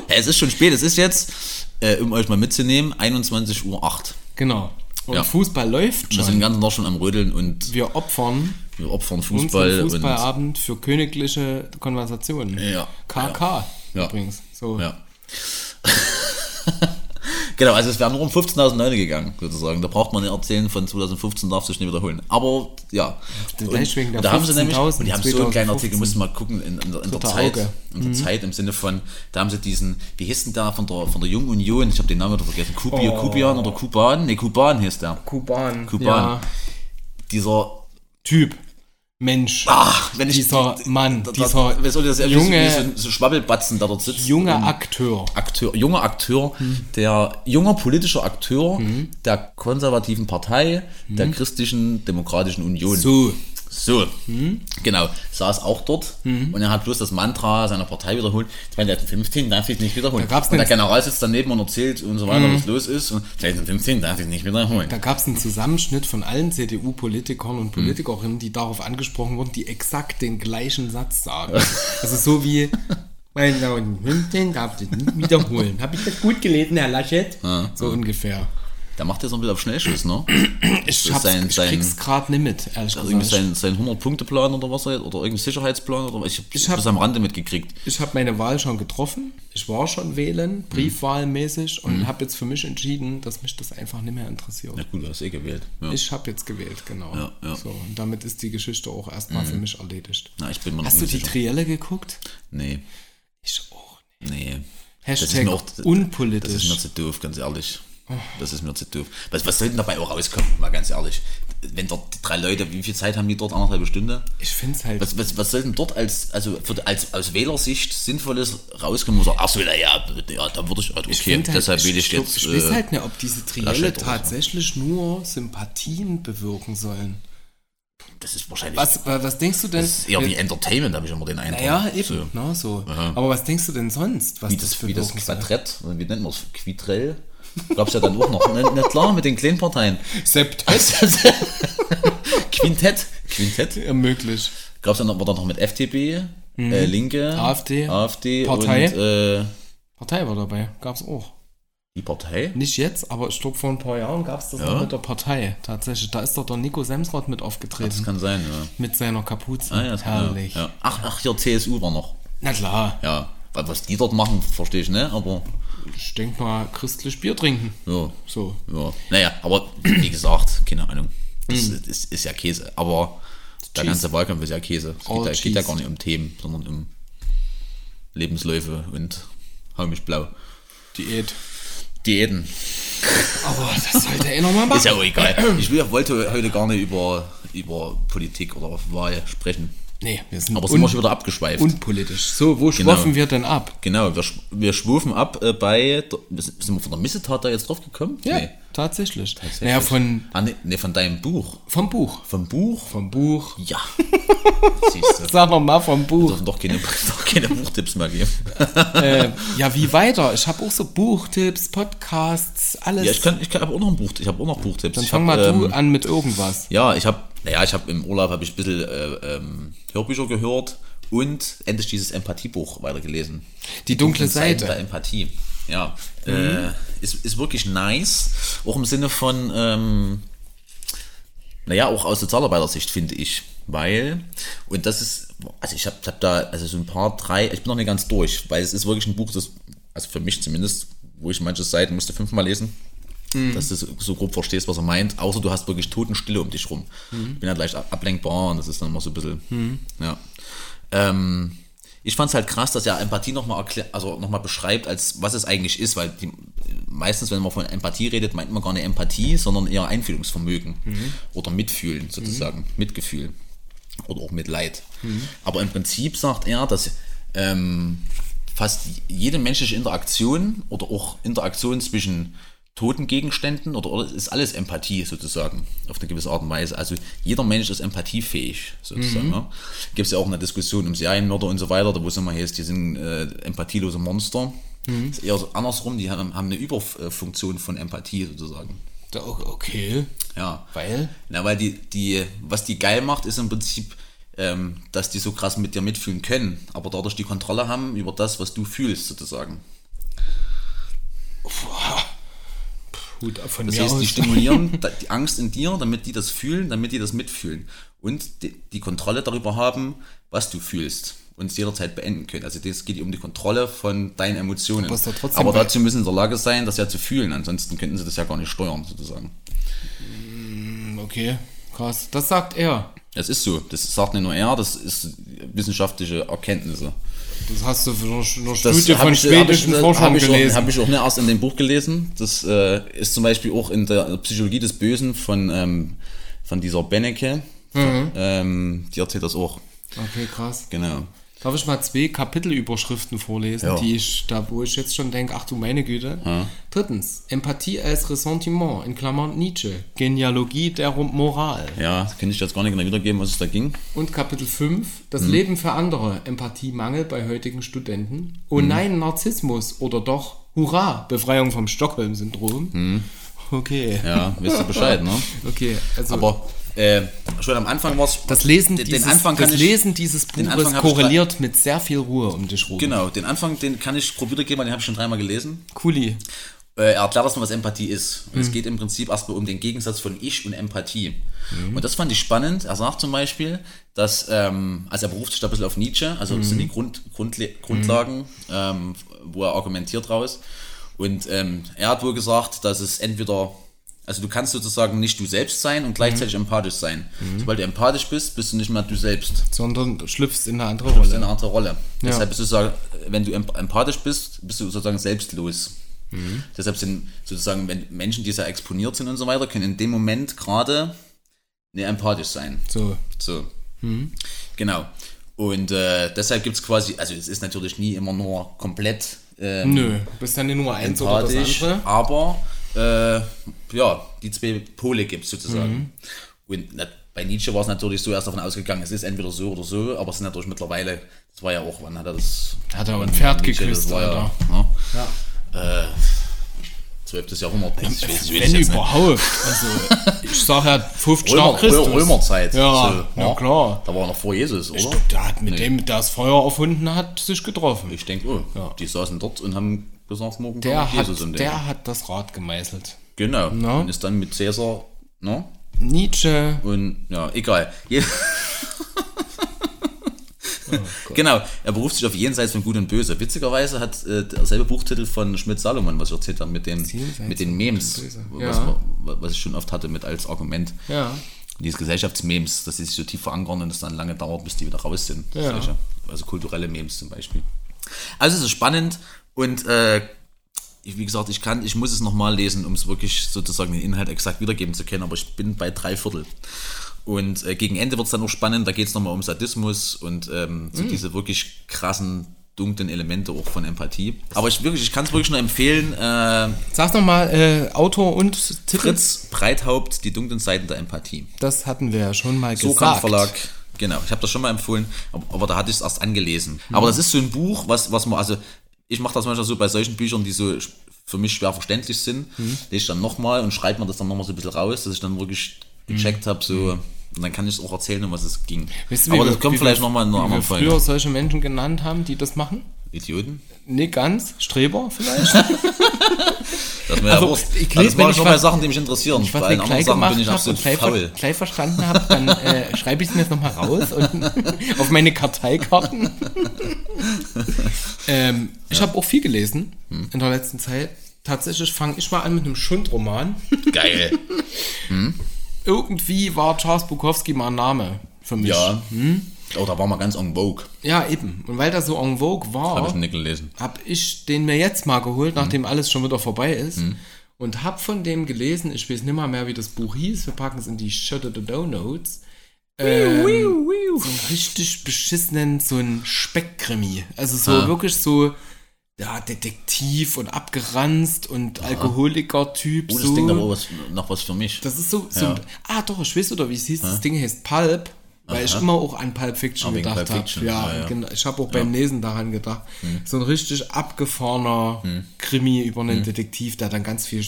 ja, es ist schon spät. Es ist jetzt, äh, um euch mal mitzunehmen, 21.08 Uhr. Genau. Und Ja. Fußball läuft Wir sind den schon. ganzen Tag schon am Rödeln und Wir opfern wir opfern unseren Fußball. und, Fußballabend für königliche Konversationen. Ja. KK Ja. übrigens. So. ja. genau, also es wären nur um 15.000 Leute gegangen, sozusagen. Da braucht man nicht erzählen, von 2015 darf sich nicht wiederholen. Aber ja. Der und da haben sie nämlich, 15.000, und die haben so einen kleinen 2015. Artikel, musst du mal gucken, in, in, der- in der Zeit. Auge. In der Zeit im Sinne von, da haben sie diesen, wie hieß denn der von der, von der Jungen Union? Ich habe den Namen wieder vergessen. Kubi, Kubian oder Kuban? Ne, Kuban hieß der. Kuban. Kuban. Ja. Dieser, Typ. Mensch. ach, wenn ich, dieser Mann. da- dieser wie soll das, junge- so, so, Schwabbelbatzen, der dort sitzt. junger Akteur. Akteur, junger Akteur, der junger politischer Akteur der konservativen Partei der christlichen demokratischen Union. So. So, genau, saß auch dort und er hat bloß das Mantra seiner Partei wiederholt. 2015 darf ich nicht wiederholen. Da und der General sitzt daneben und erzählt und so weiter, was los ist. Und 2015 darf ich nicht wiederholen. Da gab es einen Zusammenschnitt von allen CDU-Politikern und Politikerinnen, die darauf angesprochen wurden, die exakt den gleichen Satz sagen. Also so wie, mein Lauten 15 darf ich nicht wiederholen. Habe ich das gut gelesen, Herr Laschet? So ungefähr. Der macht jetzt so ein bisschen auf Schnellschuss, ne? Ich, ist hab's, sein- ich sein- krieg's gerade nicht mit, ehrlich Also irgendwie gesagt. sein, sein 100-Punkte-Plan oder was er, oder irgendwie Sicherheitsplan oder was. Ich, ich hab- habe das am Rande mitgekriegt. Ich habe meine Wahl schon getroffen. Ich war schon wählen, briefwahlmäßig und habe jetzt für mich entschieden, dass mich das einfach nicht mehr interessiert. Ja gut, du hast eh gewählt. Ja. Ich habe jetzt gewählt, genau. Ja, ja. So, und damit ist die Geschichte auch erstmal für mich erledigt. Na, ich bin noch Hast du nicht die. Trielle geguckt? Nee, Ich auch. nee. Hashtag mir auch- unpolitisch. Das ist mir zu doof, ganz ehrlich. Das ist mir zu doof. Was, was soll denn dabei auch rauskommen, mal ganz ehrlich? Wenn dort die drei Leute, wie viel Zeit haben die dort? Anderthalb Stunde? Ich finde es halt. Was, was, was soll denn dort als, also für, als aus Wählersicht Sinnvolles rauskommen? Sagt, ach so, na ja, da würde ich, okay, find halt, deshalb will ich glaub, jetzt. Ich weiß äh, halt nicht, ob diese Trielle oder so. tatsächlich nur Sympathien bewirken sollen. das ist wahrscheinlich Was, wa- was denkst du denn? das ist eher wie Entertainment, habe ich immer den Eindruck. ja, eben. So. Na, so. Aber was denkst du denn sonst, was Wie das, wie das bewirken soll? Quadrett, wie nennt man es? Quitrell? Gab es ja dann auch noch. Na, na klar, mit den kleinen Parteien. Septett Quintett. Quintett. ermöglicht. Gab es dann noch, war dann noch mit FDP, äh, Linke, AfD, AfD Partei. und äh, Partei war dabei, gab's auch. die Partei. Nicht jetzt, aber ich glaube vor ein paar Jahren gab es das Ja. noch mit der Partei. Tatsächlich. Da ist doch der Nico Semsrott mit Das aufgetreten. kann sein, ja. mit seiner Kapuze. Ah, ja, das Herrlich. Ja. Ach, ach, hier CSU war noch. Na klar. Ja. Was die dort machen, verstehe ich, ne? Aber Ich denke mal, christlich Bier trinken. ja. So. Ja. Naja, aber wie gesagt, keine Ahnung. Das Hm. ist, ja Käse. Aber der ganze Wahlkampf ist ja Käse. Es geht, All ja, geht ja cheese. gar nicht um Themen, sondern um Lebensläufe und hau mich blau. Diät. Diäten. Aber das sollte er nochmal machen. Ist ja auch egal. Ich will, wollte heute gar nicht über, über Politik oder Wahl sprechen. Nee, wir sind Aber sind wir schon wieder abgeschweift. unpolitisch. So, wo Genau. schwaffen wir denn ab? Genau, wir, wir schwufen ab äh, bei. der- Sind wir von der Missetat da jetzt drauf gekommen? Ja, Nee. Tatsächlich. Naja, von, Ah, nee, nee, von deinem Buch. vom Buch. Vom Buch? Vom Buch. Ja. Siehst du. Sag noch mal vom Buch. dürfen doch keine, doch keine Buchtipps mehr geben. äh, ja, wie weiter? Ich habe auch so Buchtipps, Podcasts, alles. Ja, ich kann, ich kann aber auch noch ein Buch, ich habe auch noch Buchtipps. Dann ich fang hab, mal du ähm, an mit irgendwas. Ja, ich habe, naja, ich habe im Urlaub habe ich ein bisschen äh, ähm, Hörbücher gehört und endlich dieses Empathiebuch weitergelesen. Die dunkle Seiten Seite. der Empathie. Ja, äh, ist, ist wirklich nice. Auch im Sinne von, ähm, naja, auch aus Sozialarbeitersicht finde ich. Weil, und das ist, also ich habe hab da, also so ein paar, drei, ich bin noch nicht ganz durch, weil es ist wirklich ein Buch, das, also für mich zumindest, wo ich manche Seiten musste fünfmal lesen, dass du so- grob verstehst, was er meint, außer du hast wirklich Totenstille um dich rum. Ich bin halt leicht ab- ablenkbar und das ist dann immer so ein bisschen, ja. Ähm, ich fand es halt krass, dass er Empathie nochmal erklärt, also nochmal beschreibt, als was es eigentlich ist, weil die, meistens, wenn man von Empathie redet, meint man gar nicht Empathie, sondern eher Einfühlungsvermögen oder Mitfühlen sozusagen, Mitgefühl oder auch Mitleid. Aber im Prinzip sagt er, dass ähm, fast jede menschliche Interaktion oder auch Interaktion zwischen toten Gegenständen oder, oder ist alles Empathie sozusagen auf eine gewisse Art und Weise. Also jeder Mensch ist empathiefähig sozusagen. Ne? Gibt es ja auch eine Diskussion um Serienmörder und so weiter, da wo es immer heißt, die sind äh, empathielose Monster. Ist eher so andersrum, die haben, haben eine Überfunktion von Empathie sozusagen. Okay. Ja. Weil? Na, weil die, die, was die geil macht, ist im Prinzip, ähm, dass die so krass mit dir mitfühlen können, aber dadurch die Kontrolle haben über das, was du fühlst, sozusagen. Gut, von Das mir heißt, die aus. stimulieren da- die Angst in dir, damit die das fühlen, damit die das mitfühlen. Und die, die Kontrolle darüber haben, was du fühlst. Und es jederzeit beenden können. Also es geht um die Kontrolle von deinen Emotionen. Aber dazu müssen sie in der Lage sein, das ja zu fühlen. Ansonsten könnten sie das ja gar nicht steuern, sozusagen. Okay, krass. Das sagt er. Das ist so. Das sagt nicht nur er, das ist wissenschaftliche Erkenntnisse. Das hast du für eine Studie hab von ich- hab schwedischen ich, Forschern hab ich gelesen. Habe ich auch nicht erst in dem Buch gelesen. Das äh, ist zum Beispiel auch in der Psychologie des Bösen von, ähm, von dieser Benecke. Mhm. Ähm, die erzählt das auch. okay, krass. Genau. Darf ich mal zwei Kapitelüberschriften vorlesen, Ja. die ich, da wo ich jetzt schon denke, ach du meine Güte. Drittens, Empathie als Ressentiment, in Klammern Nietzsche, Genealogie der Moral. Ja, das kann ich jetzt gar nicht genau wiedergeben, was es da ging. Und Kapitel 5, das Mhm. Leben für andere, Empathiemangel bei heutigen Studenten. Oh Mhm. nein, Narzissmus oder doch, hurra, Befreiung vom Stockholm-Syndrom. Okay. Mhm. Ja, wisst ihr Bescheid, ne? Okay, also Aber äh, schon am Anfang war es. das Lesen, den, dieses, den Anfang kann das ich, Lesen dieses Buches ich korreliert mit sehr viel Ruhe um dich rum. Genau, den Anfang, den kann ich grob wiedergeben, weil den habe ich schon dreimal gelesen. Cooli. Äh, er erklärt erstmal, was Empathie ist. Und Mhm. es geht im Prinzip erstmal um den Gegensatz von Ich und Empathie. Und das fand ich spannend. Er sagt zum Beispiel, dass, ähm, also er beruft sich da ein bisschen auf Nietzsche, also das sind die Grund, Grundle Grundlagen, ähm, wo er argumentiert raus. Und ähm, er hat wohl gesagt, dass es entweder, also du kannst sozusagen nicht du selbst sein und gleichzeitig empathisch sein. Sobald du empathisch bist, bist du nicht mehr du selbst. Sondern du schlüpfst in eine andere ist Rolle. eine andere Rolle. Deshalb bist du sozusagen, wenn du emp- empathisch bist, bist du sozusagen selbstlos. Deshalb sind sozusagen wenn Menschen, die sehr exponiert sind und so weiter, können in dem Moment gerade nicht empathisch sein. So. So. Genau. Und äh, deshalb gibt es quasi, also es ist natürlich nie immer nur komplett ähm, Nö, bist dann nur eins oder das empathisch, andere. aber äh, ja, die zwei Pole gibt es sozusagen. Und na, bei Nietzsche war es natürlich so erst davon ausgegangen, es ist entweder so oder so, aber es ist natürlich mittlerweile, das war ja auch, wann hat er das? Hat er ein Pferd Nietzsche, geküsst, das war ja, Alter. ne? Ja. Äh, 12. Jahrhundert. Ich weiß, ich weiß Wenn jetzt nicht. überhaupt. Also, ich sag ja 50 Römer, nach Christus. Rö- Römerzeit. Ja, na klar. Da war er noch vor Jesus, oder? Der hat mit dem, der das Feuer erfunden hat, sich getroffen. Ich denke, oh, Ja. die saßen dort und haben gesagt, morgen Der kommt hat, Jesus den. der hat das Rad gemeißelt. Genau. Na? Und ist dann mit Cäsar, ne? Nietzsche. Und ja, egal. Oh genau, er beruft sich auf Jenseits von Gut und Böse. Witzigerweise hat äh, derselbe Buchtitel von Schmidt-Salomon, was ich erzählt habe, mit den, Jenseits mit den Memes, was, Böse. was, was ich schon oft hatte mit als Argument. Ja. Diese Gesellschaftsmemes, dass sie sich so tief verankern und es dann lange dauert, bis die wieder raus sind. Ja. Also kulturelle Memes zum Beispiel. Also es ist spannend und äh, wie gesagt, ich kann, ich muss es nochmal lesen, um es wirklich sozusagen den Inhalt exakt wiedergeben zu können, aber ich bin bei drei Viertel. Und äh, gegen Ende wird es dann noch spannend, da geht es nochmal um Sadismus und ähm, so diese wirklich krassen, dunklen Elemente auch von Empathie. Aber ich wirklich, ich kann es wirklich nur empfehlen, äh, Sag noch mal äh, Autor und Titel. Fritz Breithaupt, die dunklen Seiten der Empathie. Das hatten wir ja schon mal Sokan gesagt. Verlag. Genau, ich habe das schon mal empfohlen, aber, aber da hatte ich es erst angelesen. Aber das ist so ein Buch, was, was man, also ich mache das manchmal so bei solchen Büchern, die so für mich schwer verständlich sind, lese ich dann nochmal und schreibe mir das dann nochmal so ein bisschen raus, dass ich dann wirklich gecheckt habe, so, und dann kann ich es auch erzählen, um was es ging. Weißt du, aber wir- das kommt vielleicht nochmal in einer anderen früher Folge. solche Menschen genannt haben, die das machen? Idioten? Nee, ganz. Streber vielleicht? Das mir Also, ja ich Also lese, das wenn mache ich nur bei Sachen, die mich interessieren. Ich was bei anderen gleich Sachen bin ich absolut gleich, faul. gleich verstanden habe, dann äh, schreibe ich es mir jetzt nochmal raus und auf meine Karteikarten. ähm, ich habe auch viel gelesen Hm. in der letzten Zeit. Tatsächlich fange ich mal an mit einem Schundroman. Geil. Irgendwie war Charles Bukowski mal ein Name für mich. Ja. Oh, da war mal ganz en vogue. Ja, eben. Und weil das so en vogue Habe ich war, nicht gelesen. habe ich den mir jetzt mal geholt, nachdem alles schon wieder vorbei ist. Und habe von dem gelesen, ich weiß nicht mal mehr, wie das Buch hieß, wir packen es in die Shut the Dow Notes. Ähm, so einen richtig beschissenen, so ein Speckkrimi. Also so Ah. wirklich so, ja, Detektiv und abgeranzt und Alkoholiker-Typ. Oh, das so. Ding aber was, noch was für mich. Das ist so, so Ja. ah doch, ich weiß oder wie es hieß, das Ding heißt Pulp, weil ich immer auch an Pulp Fiction Ah, wegen gedacht habe. Ja, ja, ja. ich habe auch beim Lesen daran gedacht. So ein richtig abgefahrener Krimi über einen Detektiv, der dann ganz viel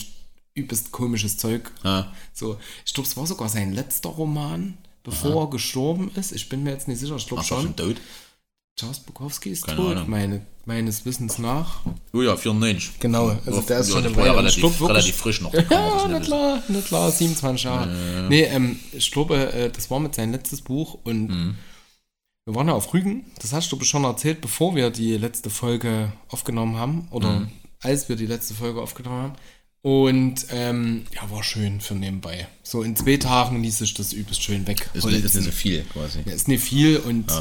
übelst komisches Zeug. Ja. So, ich glaube, es war sogar sein letzter Roman, bevor er gestorben ist. Ich bin mir jetzt nicht sicher, ich glaube schon schon. Charles Bukowski ist Keine tot, Ahnung. meine, meines Wissens nach. Oh ja, 94. Genau, also der ist ja, schon eine ja Weile. Relativ, wirklich- relativ frisch noch. Ja, na nicht klar, na klar, 27 Jahre. Nee, ähm, ich glaube, äh, das war mit sein letztes Buch und Mhm. wir waren ja auf Rügen. Das hast du schon erzählt, bevor wir die letzte Folge aufgenommen haben oder Mhm. als wir die letzte Folge aufgenommen haben. Und ähm, ja, war schön für nebenbei. So in zwei Tagen ließ sich das übelst schön weg. Ist ist nicht so viel quasi. Ja, ist nicht viel und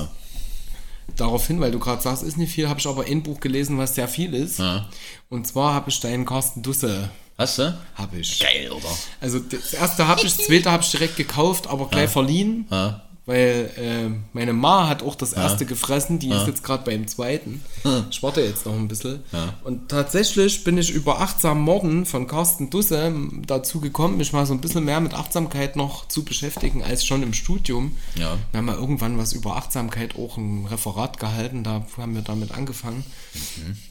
daraufhin, weil du gerade sagst, ist nicht viel, habe ich aber ein Buch gelesen, was sehr viel ist. Ja. Und zwar habe ich deinen Carsten Dusse, Hast du? habe ich. Geil, oder? Also das erste habe ich, das zweite habe ich direkt gekauft, aber gleich verliehen. Ja. Weil äh, meine Ma hat auch das erste gefressen, die ist jetzt gerade beim zweiten. Ich warte jetzt noch ein bisschen. Und tatsächlich bin ich über achtsam Morden von Carsten Dusse dazu gekommen, mich mal so ein bisschen mehr mit Achtsamkeit noch zu beschäftigen als schon im Studium. Ja. Wir haben mal irgendwann was über Achtsamkeit auch ein Referat gehalten, da haben wir damit angefangen.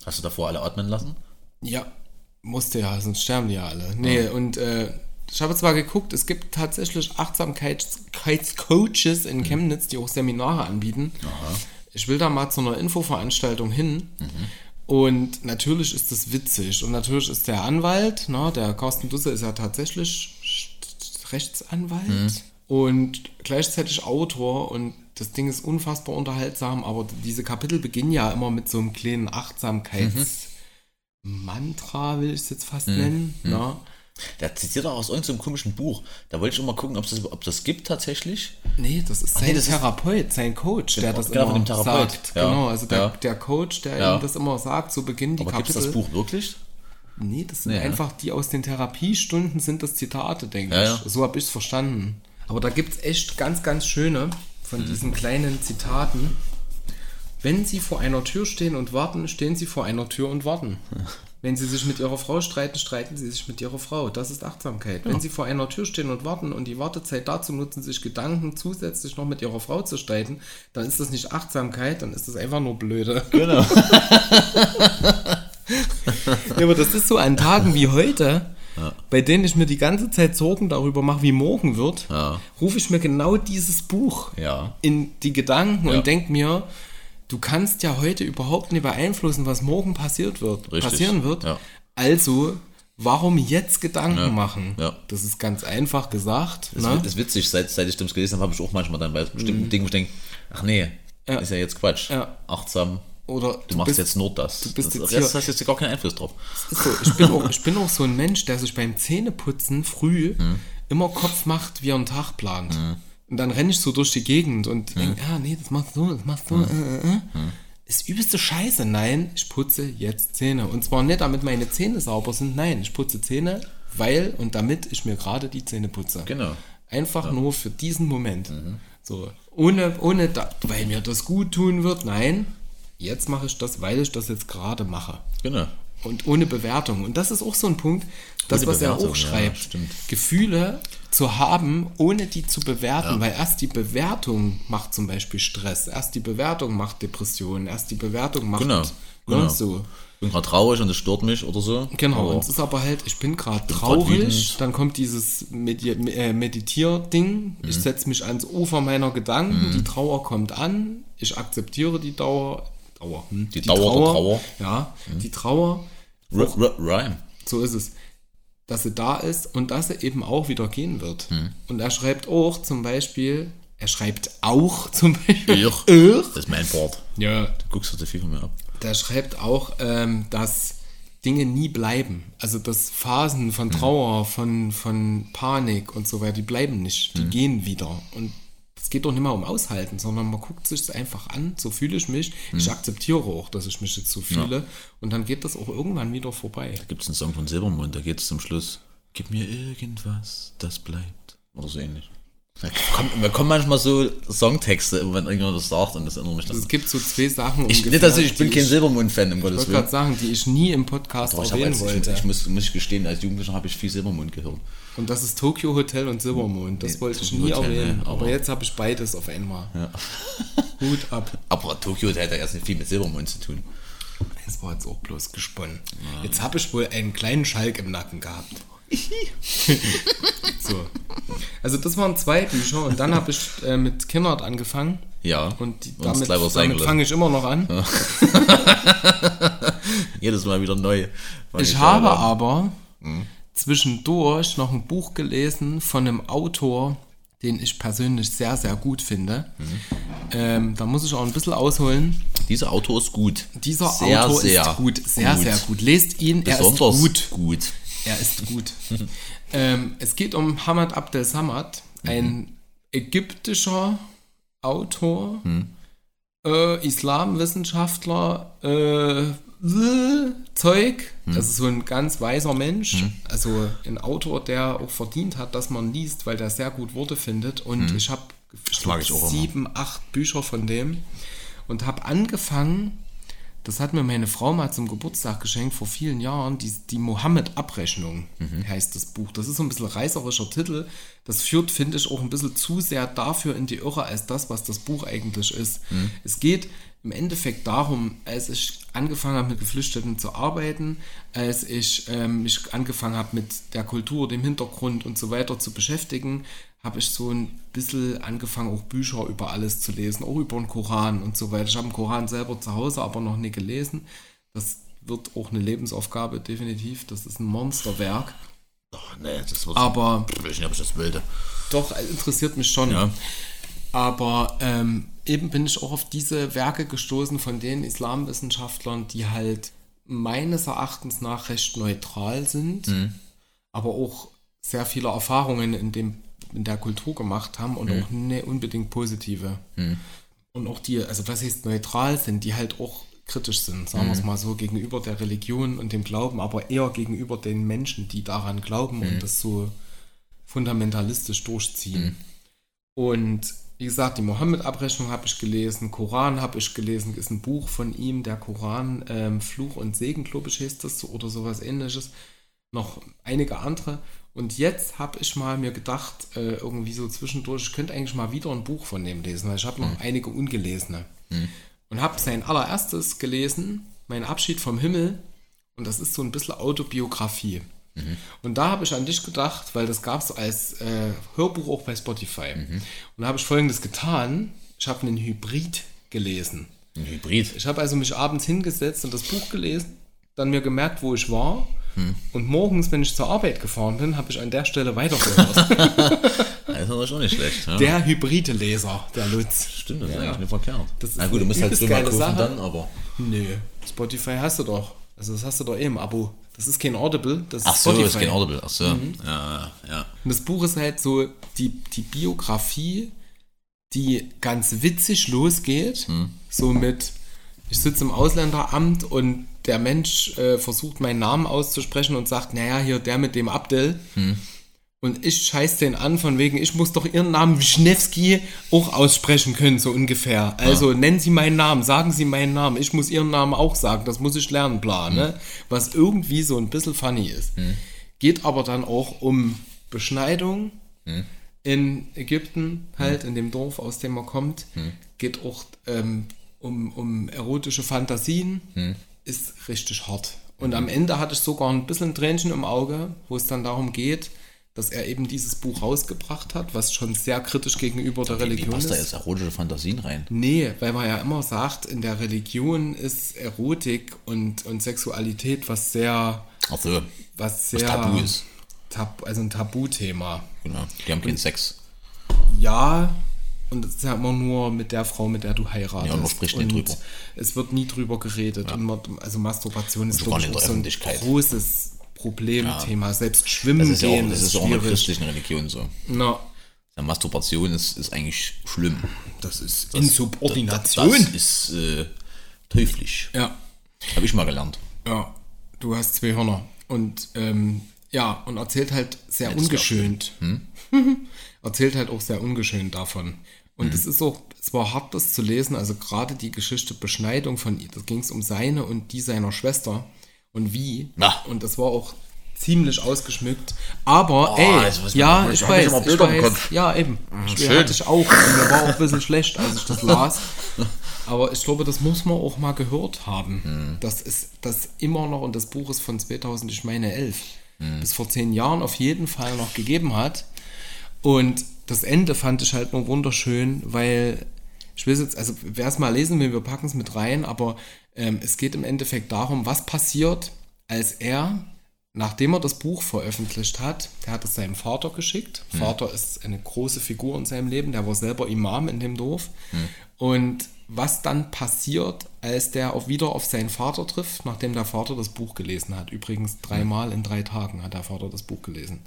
Hast du davor alle atmen lassen? Ja, musste ja, sonst sterben die ja alle. Nee, und äh, ich habe zwar geguckt, es gibt tatsächlich Achtsamkeitscoaches in Chemnitz, die auch Seminare anbieten. Ich will da mal zu einer Infoveranstaltung hin. Und natürlich ist das witzig. Und natürlich ist der Anwalt, ne, der Carsten Dusse ist ja tatsächlich Rechtsanwalt und gleichzeitig Autor. Und das Ding ist unfassbar unterhaltsam, aber diese Kapitel beginnen ja immer mit so einem kleinen Achtsamkeits- Mantra, will ich es jetzt fast nennen. Ne? Der zitiert auch aus irgendeinem komischen Buch. Da wollte ich mal gucken, ob das, ob das gibt tatsächlich. Nee, das ist sein nee, das ist- Therapeut, sein Coach, der das genau, immer sagt. Ja. Genau, also der, Ja. der Coach, der Ja. ihm das immer sagt, so beginnen die Aber gibt es Kapitel. das Buch wirklich? Nee, das sind Nee, ja. einfach die aus den Therapiestunden sind das Zitate, denke Ja, ich. ja. So habe ich es verstanden. Aber da gibt es echt ganz, ganz schöne Mhm. von diesen kleinen Zitaten. Wenn Sie vor einer Tür stehen und warten, stehen Sie vor einer Tür und warten. Wenn Sie sich mit Ihrer Frau streiten, streiten Sie sich mit Ihrer Frau. Das ist Achtsamkeit. Wenn Sie vor einer Tür stehen und warten und die Wartezeit dazu nutzen, sich Gedanken zusätzlich noch mit Ihrer Frau zu streiten, dann ist das nicht Achtsamkeit, dann ist das einfach nur blöde. Genau. Ja, aber das ist so an Tagen wie heute, bei denen ich mir die ganze Zeit Sorgen darüber mache, wie morgen wird, Ja. rufe ich mir genau dieses Buch Ja. in die Gedanken Ja. und denke mir, du kannst ja heute überhaupt nicht beeinflussen, was morgen passiert wird, Richtig. passieren wird. Ja. Also, warum jetzt Gedanken machen? Ja. Das ist ganz einfach gesagt. Das, ne? ist- witzig, seit, seit ich das gelesen habe, habe ich auch manchmal dann bei bestimmten Dingen, wo ich denke, ach nee, ist ja jetzt Quatsch. Mhm. Ja. Achtsam, Oder du, machst bist- jetzt nur das. du bist das jetzt hast jetzt gar keinen Einfluss drauf. so, ich, bin auch, ich bin auch so ein Mensch, der sich beim Zähneputzen früh immer Kopf macht, wie er einen Tag plant. Und dann renne ich so durch die Gegend und denke, ja, nee, das machst du, das machst du. Äh, äh, äh. Ist übelste Scheiße. Nein, ich putze jetzt Zähne. Und zwar nicht, damit meine Zähne sauber sind. Nein, ich putze Zähne, weil und damit ich mir gerade die Zähne putze. Genau. Einfach nur für diesen Moment. So, ohne, ohne da, weil mir das gut tun wird. Nein, jetzt mache ich das, weil ich das jetzt gerade mache Genau. und ohne Bewertung. Und das ist auch so ein Punkt, das, Ohne was er auch ja, schreibt. stimmt. Gefühle zu haben, ohne die zu bewerten, weil erst die Bewertung macht zum Beispiel Stress, erst die Bewertung macht Depressionen, erst die Bewertung macht Genau, ne, genau. so. Ich bin gerade traurig und es stört mich oder so. Genau, Aber und es ist aber halt, ich bin gerade grad traurig, wütend. dann kommt dieses Medi äh, Meditier-Ding, ich Mhm. setze mich ans Ufer meiner Gedanken, die Trauer kommt an, ich akzeptiere die Dauer, Dauer, hm, Die Dauer der Trauer. Mhm. Ja, die Trauer, R R Rhyme. so ist es, dass sie da ist und dass sie eben auch wieder gehen wird. Hm. Und er schreibt auch zum Beispiel, er schreibt auch zum Beispiel, Ich. Ich? Das ist mein Part. ja, Du guckst so viel von mir ab. der schreibt auch, ähm, dass Dinge nie bleiben. Also dass Phasen Hm. von Trauer, von, von Panik und so weiter, die bleiben nicht, die gehen wieder. Und es geht doch nicht mehr um Aushalten, sondern man guckt sich es einfach an, so fühle ich mich. Ich akzeptiere auch, dass ich mich jetzt so fühle. Und dann geht das auch irgendwann wieder vorbei. Da gibt es einen Song von Silbermond, da geht es zum Schluss. Gib mir irgendwas, das bleibt. Oder so ähnlich. Da kommt, mir kommen manchmal so Songtexte, wenn irgendjemand das sagt und das erinnert mich dann. Es gibt so zwei Sachen. Ich, ungefähr, nicht, dass ich, ich bin kein Silbermond-Fan, um Gottes Ich wollte gerade Willen. sagen, die ich nie im Podcast ich, habe erwähnen als, ich, wollte. ich muss, muss ich gestehen, als Jugendlicher habe ich viel Silbermond gehört. Und das ist Tokyo Hotel und Silbermond. Das Nee, wollte ich Tokyo nie Hotel, erwähnen. ne, aber, aber- jetzt habe ich beides auf einmal. Hut ab. Aber Tokio hat ja erst nicht viel mit Silbermond zu tun. Das war jetzt auch bloß gesponnen. Jetzt habe ich wohl einen kleinen Schalk im Nacken gehabt. so. Also das waren zwei Bücher und dann habe ich äh, mit Kinnert angefangen. Ja, Und die, damit, damit fange ich immer noch an. Jedes Mal wieder neu. Ich an. habe aber Mhm. zwischendurch noch ein Buch gelesen von einem Autor, den ich persönlich sehr, sehr gut finde. Mhm. Ähm, da muss ich auch ein bisschen ausholen. Dieser Autor ist gut. Dieser Sehr, Autor sehr ist gut, sehr, sehr gut. Lest ihn, er ist Besonders gut. gut. Er ist gut. ähm, es geht um Hamad Abdel Samad, ein ägyptischer Autor, äh, Islamwissenschaftler, äh, äh, Zeug. Also so ein ganz weiser Mensch. Also ein Autor, der auch verdient hat, dass man liest, weil der sehr gut Worte findet. Und ich habe sieben, acht Bücher von dem und habe angefangen, das hat mir meine Frau mal zum Geburtstag geschenkt vor vielen Jahren, die, die Mohammed-Abrechnung heißt das Buch. Das ist so ein bisschen reißerischer Titel. Das führt, finde ich, auch ein bisschen zu sehr dafür in die Irre, als das, was das Buch eigentlich ist. Es geht im Endeffekt darum, als ich angefangen habe, mit Geflüchteten zu arbeiten, als ich ähm, mich angefangen habe, mit der Kultur, dem Hintergrund und so weiter zu beschäftigen, habe ich so ein bisschen angefangen, auch Bücher über alles zu lesen, auch über den Koran und so weiter. Ich habe den Koran selber zu Hause, aber noch nie gelesen. Das wird auch eine Lebensaufgabe, definitiv. Das ist ein Monsterwerk. Ach, nee, das wird Aber Ich weiß nicht, ob ich das wilde. doch, interessiert mich schon. Ja. Aber ähm, eben bin ich auch auf diese Werke gestoßen von den Islamwissenschaftlern, die halt meines Erachtens nach recht neutral sind, aber auch sehr viele Erfahrungen in, dem, in der Kultur gemacht haben und auch nicht unbedingt positive. Und auch die, also was heißt neutral sind, die halt auch kritisch sind, sagen wir es mal so, gegenüber der Religion und dem Glauben, aber eher gegenüber den Menschen, die daran glauben und das so fundamentalistisch durchziehen. Und wie gesagt, die Mohammed-Abrechnung habe ich gelesen, Koran habe ich gelesen, ist ein Buch von ihm, der Koran, ähm, Fluch und Segen, glaube ich, heißt das so, oder sowas ähnliches. Noch einige andere. Und jetzt habe ich mal mir gedacht, äh, irgendwie so zwischendurch, ich könnte eigentlich mal wieder ein Buch von dem lesen, weil ich habe noch einige ungelesene. Und habe sein allererstes gelesen, Mein Abschied vom Himmel. Und das ist so ein bisschen Autobiografie. Und da habe ich an dich gedacht, weil das gab es als äh, Hörbuch auch bei Spotify. Und da habe ich folgendes getan. Ich habe einen Hybrid gelesen. Ein Hybrid. Ich habe also mich abends hingesetzt und das Buch gelesen, dann mir gemerkt, wo ich war. Und morgens, wenn ich zur Arbeit gefahren bin, habe ich an der Stelle weitergehört. Das ist natürlich auch nicht schlecht. Ja. der Hybride-Leser, der Lutz. Stimmt, das ist Ja. eigentlich nicht verkehrt. Das ist Na gut, du musst halt drüber kaufen Sache. dann, aber. Nö, Spotify hast du doch. Also das hast du doch eh im Abo. Das ist kein Audible, das ist Ach so, Spotify. ist kein Audible. Ach so. Mhm. Ja, ja. Und das Buch ist halt so die, die Biografie, die ganz witzig losgeht. So mit, ich sitze im Ausländeramt und der Mensch äh, versucht meinen Namen auszusprechen und sagt, naja, hier der mit dem Abdel. Und ich scheiß den an, von wegen, ich muss doch ihren Namen Wischnewski auch aussprechen können, so ungefähr. Also nennen Sie meinen Namen, sagen Sie meinen Namen, ich muss Ihren Namen auch sagen, das muss ich lernen, bla, ne? Was irgendwie so ein bisschen funny ist. Geht aber dann auch um Beschneidung in Ägypten, halt, in dem Dorf, aus dem er kommt. Geht auch ähm, um, um erotische Fantasien. Ist richtig hart. Und am Ende hatte ich sogar ein bisschen ein Tränchen im Auge, wo es dann darum geht, dass er eben dieses Buch rausgebracht hat, was schon sehr kritisch gegenüber der Wie Religion passt da ist. jetzt erotische Fantasien rein? Nee, weil man ja immer sagt, in der Religion ist Erotik und, und Sexualität was sehr, Ach so, was sehr Tabu ist. Tab, also ein Tabuthema. genau. Die haben keinen Sex. Ja, und es ist ja immer nur mit der Frau, mit der du heiratest. Ja, man spricht nicht drüber. Es wird nie drüber geredet. Und man, also Masturbation ist schon gar glaube ich nicht auch in so ein großes Problemthema. Selbst Schwimmen Das ist ja auch, gehen das ist, ist auch in der christlichen Religion so. Na, Ja, Masturbation ist, ist eigentlich schlimm. Das ist Das- Insubordination. Das, das ist äh, teuflisch. ja, Habe ich mal gelernt. ja. Du hast zwei Hörner. Und ähm, ja, und erzählt halt sehr das ungeschönt. erzählt halt auch sehr ungeschönt davon. Und es ist auch, es war hart, das zu lesen. Also gerade die Geschichte Beschneidung von ihr, da ging es um seine und die seiner Schwester und wie. Na. Und das war auch ziemlich ausgeschmückt. Aber, Oh, ey, ich ja, ich ich weiß, ich weiß. Ja, eben. Ich schön. hatte ich auch. Und mir war auch ein bisschen schlecht, als ich das las. Aber ich glaube, das muss man auch mal gehört haben. Hm. Das ist das immer noch, und das Buch ist von 2000, ich meine 11, Hm. bis vor zehn Jahren auf jeden Fall noch gegeben hat. Und das Ende fand ich halt nur wunderschön, weil ich will jetzt, also wer es mal lesen will, wir packen es mit rein, aber ähm, es geht im Endeffekt darum, was passiert, als er, nachdem er das Buch veröffentlicht hat, der hat es seinem Vater geschickt. Vater ist eine große Figur in seinem Leben, der war selber Imam in dem Dorf. Und was dann passiert, als der auch wieder auf seinen Vater trifft, nachdem der Vater das Buch gelesen hat. Übrigens dreimal in drei Tagen hat der Vater das Buch gelesen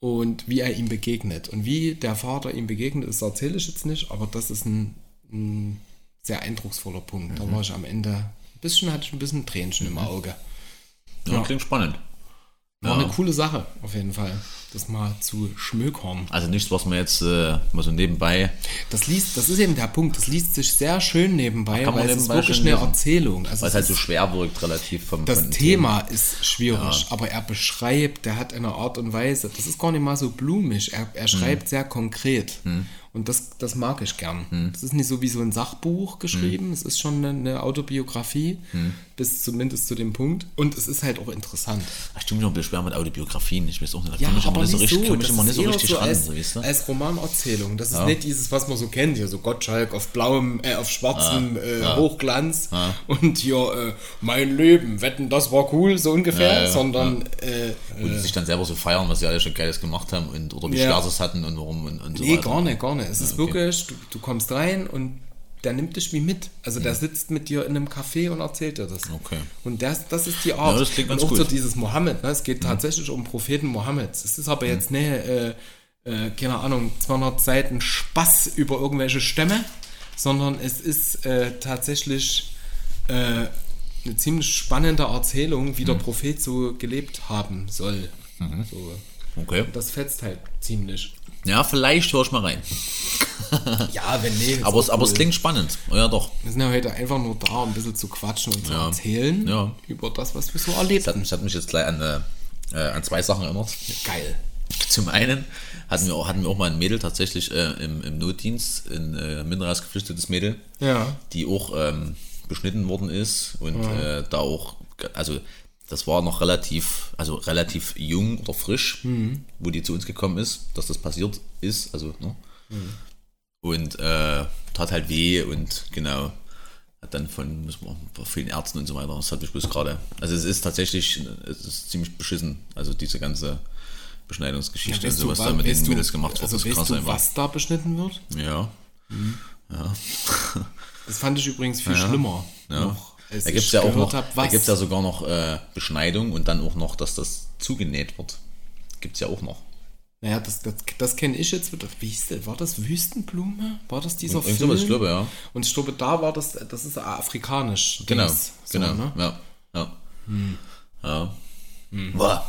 und wie er ihm begegnet. Und wie der Vater ihm begegnet, das erzähle ich jetzt nicht, aber das ist ein, ein sehr eindrucksvoller Punkt. Da war ich am Ende, ein bisschen hatte ich ein bisschen Tränchen im Auge. Ja, Ja. klingt spannend. War Ja. eine coole Sache, auf jeden Fall, das mal zu schmökern. Also nichts, was man jetzt äh, mal so nebenbei. Das liest, das ist eben der Punkt, das liest sich sehr schön nebenbei, weil es ist nebenbei wirklich eine lesen. Erzählung. Also Weil es es halt so schwer wirkt, relativ vom Das den Thema ist schwierig, aber er beschreibt, der hat eine Art und Weise, das ist gar nicht mal so blumig, er, Hm. er schreibt sehr konkret. Und das, das mag ich gern. Hm. Das ist nicht so wie so ein Sachbuch geschrieben, es ist schon eine, eine Autobiografie, Hm. Bis zumindest zu dem Punkt. Und es ist halt auch interessant. Ach, stimmt, noch ein bisschen schwer mit Autobiografien. Ich weiß auch nicht, da Ja, kann ich aber nicht so richtig, so. mich nicht so richtig so ran, als, so, weißt du? als Romanerzählung. Das ist Ja. nicht dieses, was man so kennt, hier so Gottschalk auf blauem, äh, auf schwarzem äh, Hochglanz und hier äh, mein Leben, wetten, das war cool, so ungefähr, Ja, ja, sondern äh, Wo die sich dann selber so feiern, was sie alle schon Geiles gemacht haben und oder wie Ja. schwer sie es hatten und warum und, und so nee, weiter. gar nicht, gar nicht. Es ist okay. wirklich, du, du kommst rein und der nimmt dich wie mit. Also der sitzt mit dir in einem Café und erzählt dir das. Okay. Und das, das ist die Art. Ja, das klingt und auch gut. so dieses Mohammed, ne? es geht tatsächlich um Propheten Mohammeds. Es ist aber jetzt nicht, äh, äh, keine Ahnung, 200 Seiten Spaß über irgendwelche Stämme, sondern es ist äh, tatsächlich äh, eine ziemlich spannende Erzählung, wie der Prophet so gelebt haben soll. So. Okay. Das fetzt halt ziemlich. Ja, vielleicht höre ich mal rein. Ja, wenn nee. Aber, es, aber es klingt spannend. Ja, doch. Wir sind ja heute einfach nur da, um ein bisschen zu quatschen und zu Ja. erzählen Ja. über das, was wir so erlebt mich- das hat mich jetzt gleich an, äh, äh, an zwei Sachen erinnert. Geil. Zum einen hatten wir auch, hatten wir auch mal ein Mädel tatsächlich äh, im, im Notdienst, ein äh, minderjähriges geflüchtetes Mädel, Ja. die auch ähm, beschnitten worden ist und äh, da auch, also das war noch relativ, also relativ jung oder frisch, wo die zu uns gekommen ist, dass das passiert ist, also ne? und äh, tat halt weh und genau hat dann von, von vielen Ärzten und so weiter, das hat mich bloß gerade, also es ist tatsächlich, es ist ziemlich beschissen, also diese ganze Beschneidungsgeschichte und weißt sowas wa- da mit den du- Mädels gemacht wird, also ist krass du, einfach. was da beschnitten wird? Ja. Das fand ich übrigens viel Ja. schlimmer. Ja. Noch, als Da gibt es ja auch noch, hab, da gibt's ja sogar noch äh, Beschneidung und dann auch noch, dass das zugenäht wird. Gibt es ja auch noch. Naja, das, das, das kenne ich jetzt wieder. Wie hieß das? War das Wüstenblume? War das dieser Irgend Film? ich glaube, ja. Und ich glaube, da war das, das ist afrikanisch. Genau, Dings, so, genau. Ne? Ja, ja. Hm. ja. Boah,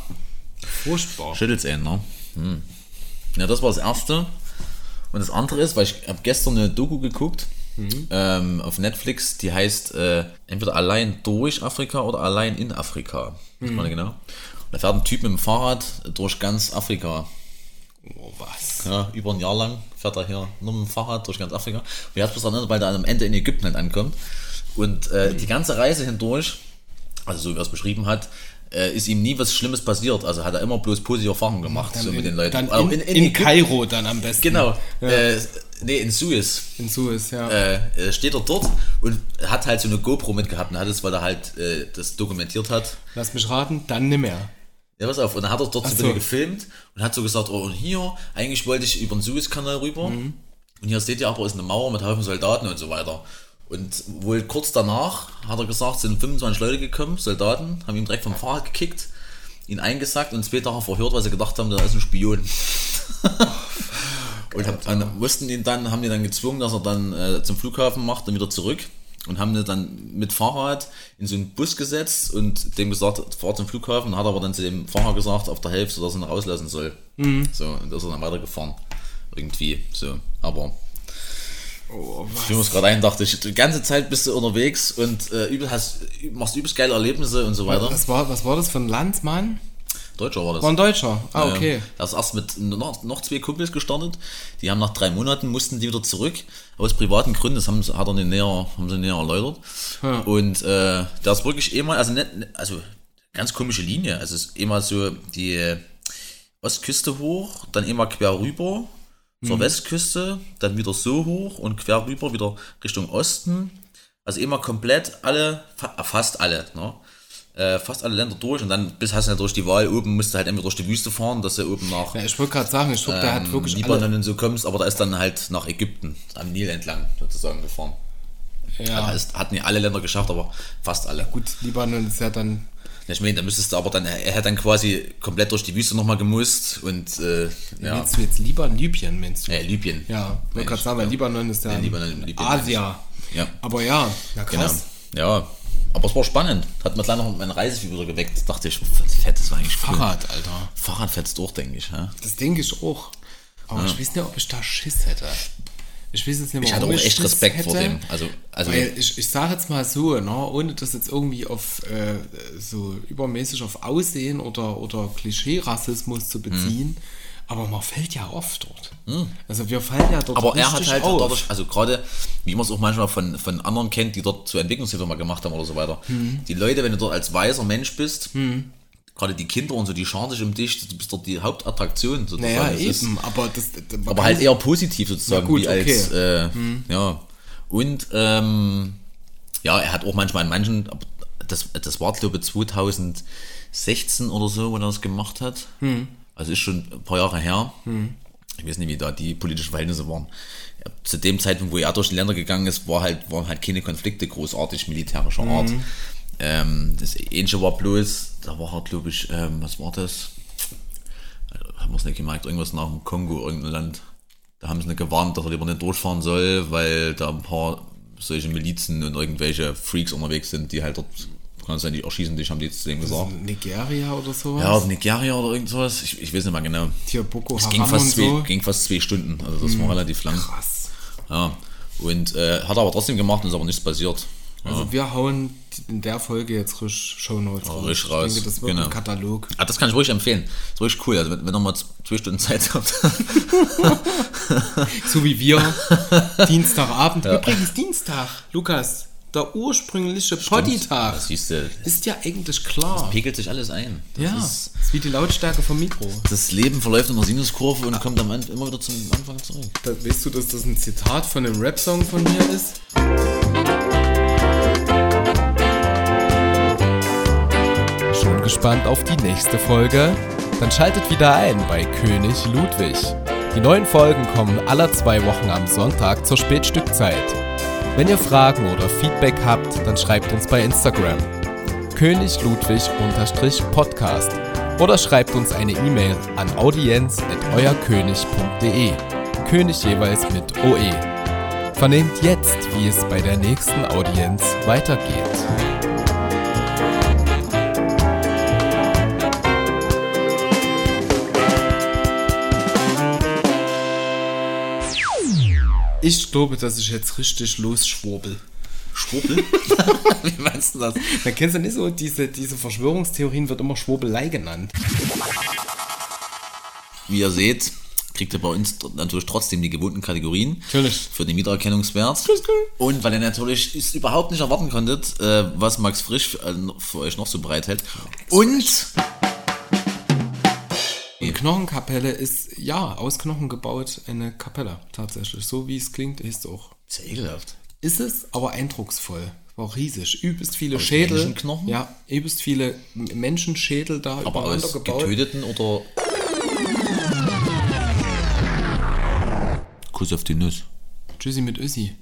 Furchtbar. schüttelt's einen, ne? Hm. Ja, das war das Erste. Und das andere ist, weil ich habe gestern eine Doku geguckt Mhm. ähm, auf Netflix, die heißt äh, entweder allein durch Afrika oder allein in Afrika. Mhm. Nicht genau. Und da fährt ein Typ mit dem Fahrrad durch ganz Afrika. Oh, was? Ja, über ein Jahr lang fährt er hier nur mit dem Fahrrad durch ganz Afrika. Und er hat bloß erinnert, weil er am Ende in Ägypten halt ankommt. Und äh, die ganze Reise hindurch, also so wie er es beschrieben hat, äh, ist ihm nie was Schlimmes passiert. Also hat er immer bloß positive Erfahrungen gemacht so mit den Leuten. Dann Also in, in, Ägypten- Kairo dann am besten. Genau. Äh, nee, in Suez In Suez, ja. äh, äh, steht er dort und hat halt so eine GoPro mitgehabt und hat es, weil er halt äh, das dokumentiert hat. Lass mich raten, dann nimmer. Ja, pass auf. Und dann hat er dort so Ach ein so. bisschen gefilmt und hat so gesagt, oh, und hier, eigentlich wollte ich über den Suezkanal rüber. Mhm. Und hier seht ihr aber, ist eine Mauer mit Haufen Soldaten und so weiter. Und wohl kurz danach, hat er gesagt, sind 25 Leute gekommen, Soldaten, haben ihn direkt vom Fahrrad gekickt, ihn eingesackt und zwei Tage verhört, weil sie gedacht haben, da ist ein Spion. Und hab, dann mussten ihn dann, haben die dann gezwungen, dass er dann äh, zum Flughafen macht und wieder zurück. Und haben ihn dann mit Fahrrad in so einen Bus gesetzt und dem gesagt, fahr zum Flughafen. Hat aber dann zu dem Fahrer gesagt, auf der Hälfte, dass er ihn rauslassen soll. So, und da ist er dann weitergefahren. Irgendwie, so. Aber Oh, ich mir gerade ein, dachte ich, die ganze Zeit bist du unterwegs und äh, übel hast, machst übelst geile Erlebnisse und so weiter. was, war, was war das für ein Landsmann? Deutscher war das. War ein Deutscher. Ah, Ja, okay. Da ist erst mit noch, noch zwei Kumpels gestartet. Die haben nach drei Monaten mussten die wieder zurück. Aus privaten Gründen, das haben, sie- hat er näher, haben sie näher erläutert. Und äh, der ist wirklich immer, also nicht, also ganz komische Linie. Also es ist immer so die äh, Ostküste hoch, dann immer quer rüber zur Westküste, dann wieder so hoch und quer rüber wieder Richtung Osten. Also immer komplett alle, fa- fast alle, ne? Äh, fast alle Länder durch und dann bis hast du ja durch die Wahl oben, musst du halt entweder durch die Wüste fahren, dass du oben nach Ja, ich wollte gerade sagen, ich glaube, der hat ähm, wirklich Libanon alle. und so kommst, aber da ist dann halt nach Ägypten, am Nil entlang sozusagen gefahren. Ja. Da ist, hat nicht alle Länder geschafft, aber fast alle. Gut, Libanon ist ja dann. Ich meine, da müsstest du aber dann, er hat dann quasi komplett durch die Wüste nochmal gemusst und äh, ja, Meinst du jetzt Libanon, Libyen, meinst du? äh, Libyen. Ja, wollte gerade sagen, weil Libanon ist ja, Ja, Libanon- Libyen Asia. Ja. Aber ja, ja Genau. krass. Ja, aber es war spannend. Hat mir gleich noch mein Reisefieber wieder geweckt. Dachte ich, fett, das war eigentlich cool. Fahrrad, Alter. Fahrrad fährt's durch, denke ich. Ja. Das denke ich auch. Aber ich weiß nicht, ob ich da Schiss hätte. Ich weiß jetzt nicht, Ich hatte auch warum echt Respekt vor hätte. dem. Also, also ich, ich sage jetzt mal so, ne, ohne das jetzt irgendwie auf äh, so übermäßig auf Aussehen oder, oder Klischee-Rassismus zu beziehen, aber man fällt ja oft dort. Also wir fallen ja dort Hm. Aber er hat halt auf. dadurch, also gerade, wie man es auch manchmal von, von anderen kennt, die dort zur Entwicklungshilfe mal gemacht haben oder so weiter. Hm. Die Leute, wenn du dort als weißer Mensch bist, gerade die Kinder und so, die scharen sich um dich, du bist dort die Hauptattraktion sozusagen. naja, Das ist- eben, aber das, das aber halt eher positiv sozusagen, gut, wie als, okay. Hm. äh, ja. Und, ähm, ja, er hat auch manchmal in manchen, das, das war glaube ich 2016 oder so, wo er das gemacht hat. Hm. Also ist schon ein paar Jahre her. Ich weiß nicht, wie da die politischen Verhältnisse waren. Zu dem Zeitpunkt, wo er durch die Länder gegangen ist, war halt, waren halt keine Konflikte großartig militärischer Art. Mhm. Ähm, das Ähnliche war bloß, da war er, glaube ich, ähm, was war das? haben wir es nicht gemerkt, irgendwas nach dem Kongo, irgendein Land. Da haben sie nicht gewarnt, dass er lieber nicht durchfahren soll, weil da ein paar solche Milizen und irgendwelche Freaks unterwegs sind, die halt dort, kann sein, die erschießen dich, haben die zu dem gesagt. Nigeria oder sowas. Ja, Nigeria oder irgend sowas, ich, ich weiß nicht mehr genau. Hier Boko Es ging fast, zwei, so. Ging fast zwei Stunden, also das war relativ lang. Krass. Ja. Und äh, hat aber trotzdem gemacht und ist aber nichts passiert. Also wir hauen in der Folge jetzt frisch Shownotes raus. richtig Ich raus, denke, das wird genau. ein Katalog. Ah, das kann ich ruhig empfehlen. Das ist wirklich cool. Also wenn, wenn ihr mal zwei Stunden Zeit habt. So wie wir. Dienstagabend. Übrigens Dienstag, Lukas. Der ursprüngliche Potty-Tag. Das Ist ja eigentlich klar. pegelt sich alles ein. Das ja, Ist, ist wie die Lautstärke vom Mikro. das Leben verläuft in einer Sinuskurve und kommt am Ende immer wieder zum Anfang zurück. Da, weißt du, dass das ein Zitat von einem Rap-Song von mir ist? Gespannt auf die nächste Folge? Dann schaltet wieder ein bei König Ludwig. Die neuen Folgen kommen alle zwei Wochen am Sonntag zur Spätstückzeit. Wenn ihr Fragen oder Feedback habt, dann schreibt uns bei Instagram. König Ludwig-Podcast oder schreibt uns eine E-Mail an audienz.euerkönig.de. König jeweils mit OE. Vernehmt jetzt, wie es bei der nächsten Audienz weitergeht. Ich glaube, dass ich jetzt richtig losschwurbel. Schwurbel? Wie meinst du das? Da kennst du nicht so, diese, diese Verschwörungstheorien wird immer Schwurbelei genannt. Wie ihr seht, kriegt ihr bei uns natürlich trotzdem die gewohnten Kategorien. Natürlich. Für den Wiedererkennungswert. Und weil ihr natürlich es überhaupt nicht erwarten konntet, äh, was Max Frisch für, äh, für euch noch so bereithält. Und Knochenkapelle ist, ja, aus Knochen gebaut, eine Kapelle, tatsächlich. So wie es klingt, ist es auch. ist ja ekelhaft. Ist es, aber eindrucksvoll. War riesig. Übelst viele Aus Schädel. Menschenknochen? Ja, übelst viele Menschenschädel da Aber aus gebaut. getöteten oder. Kuss auf die Nuss. Tschüssi mit Össi.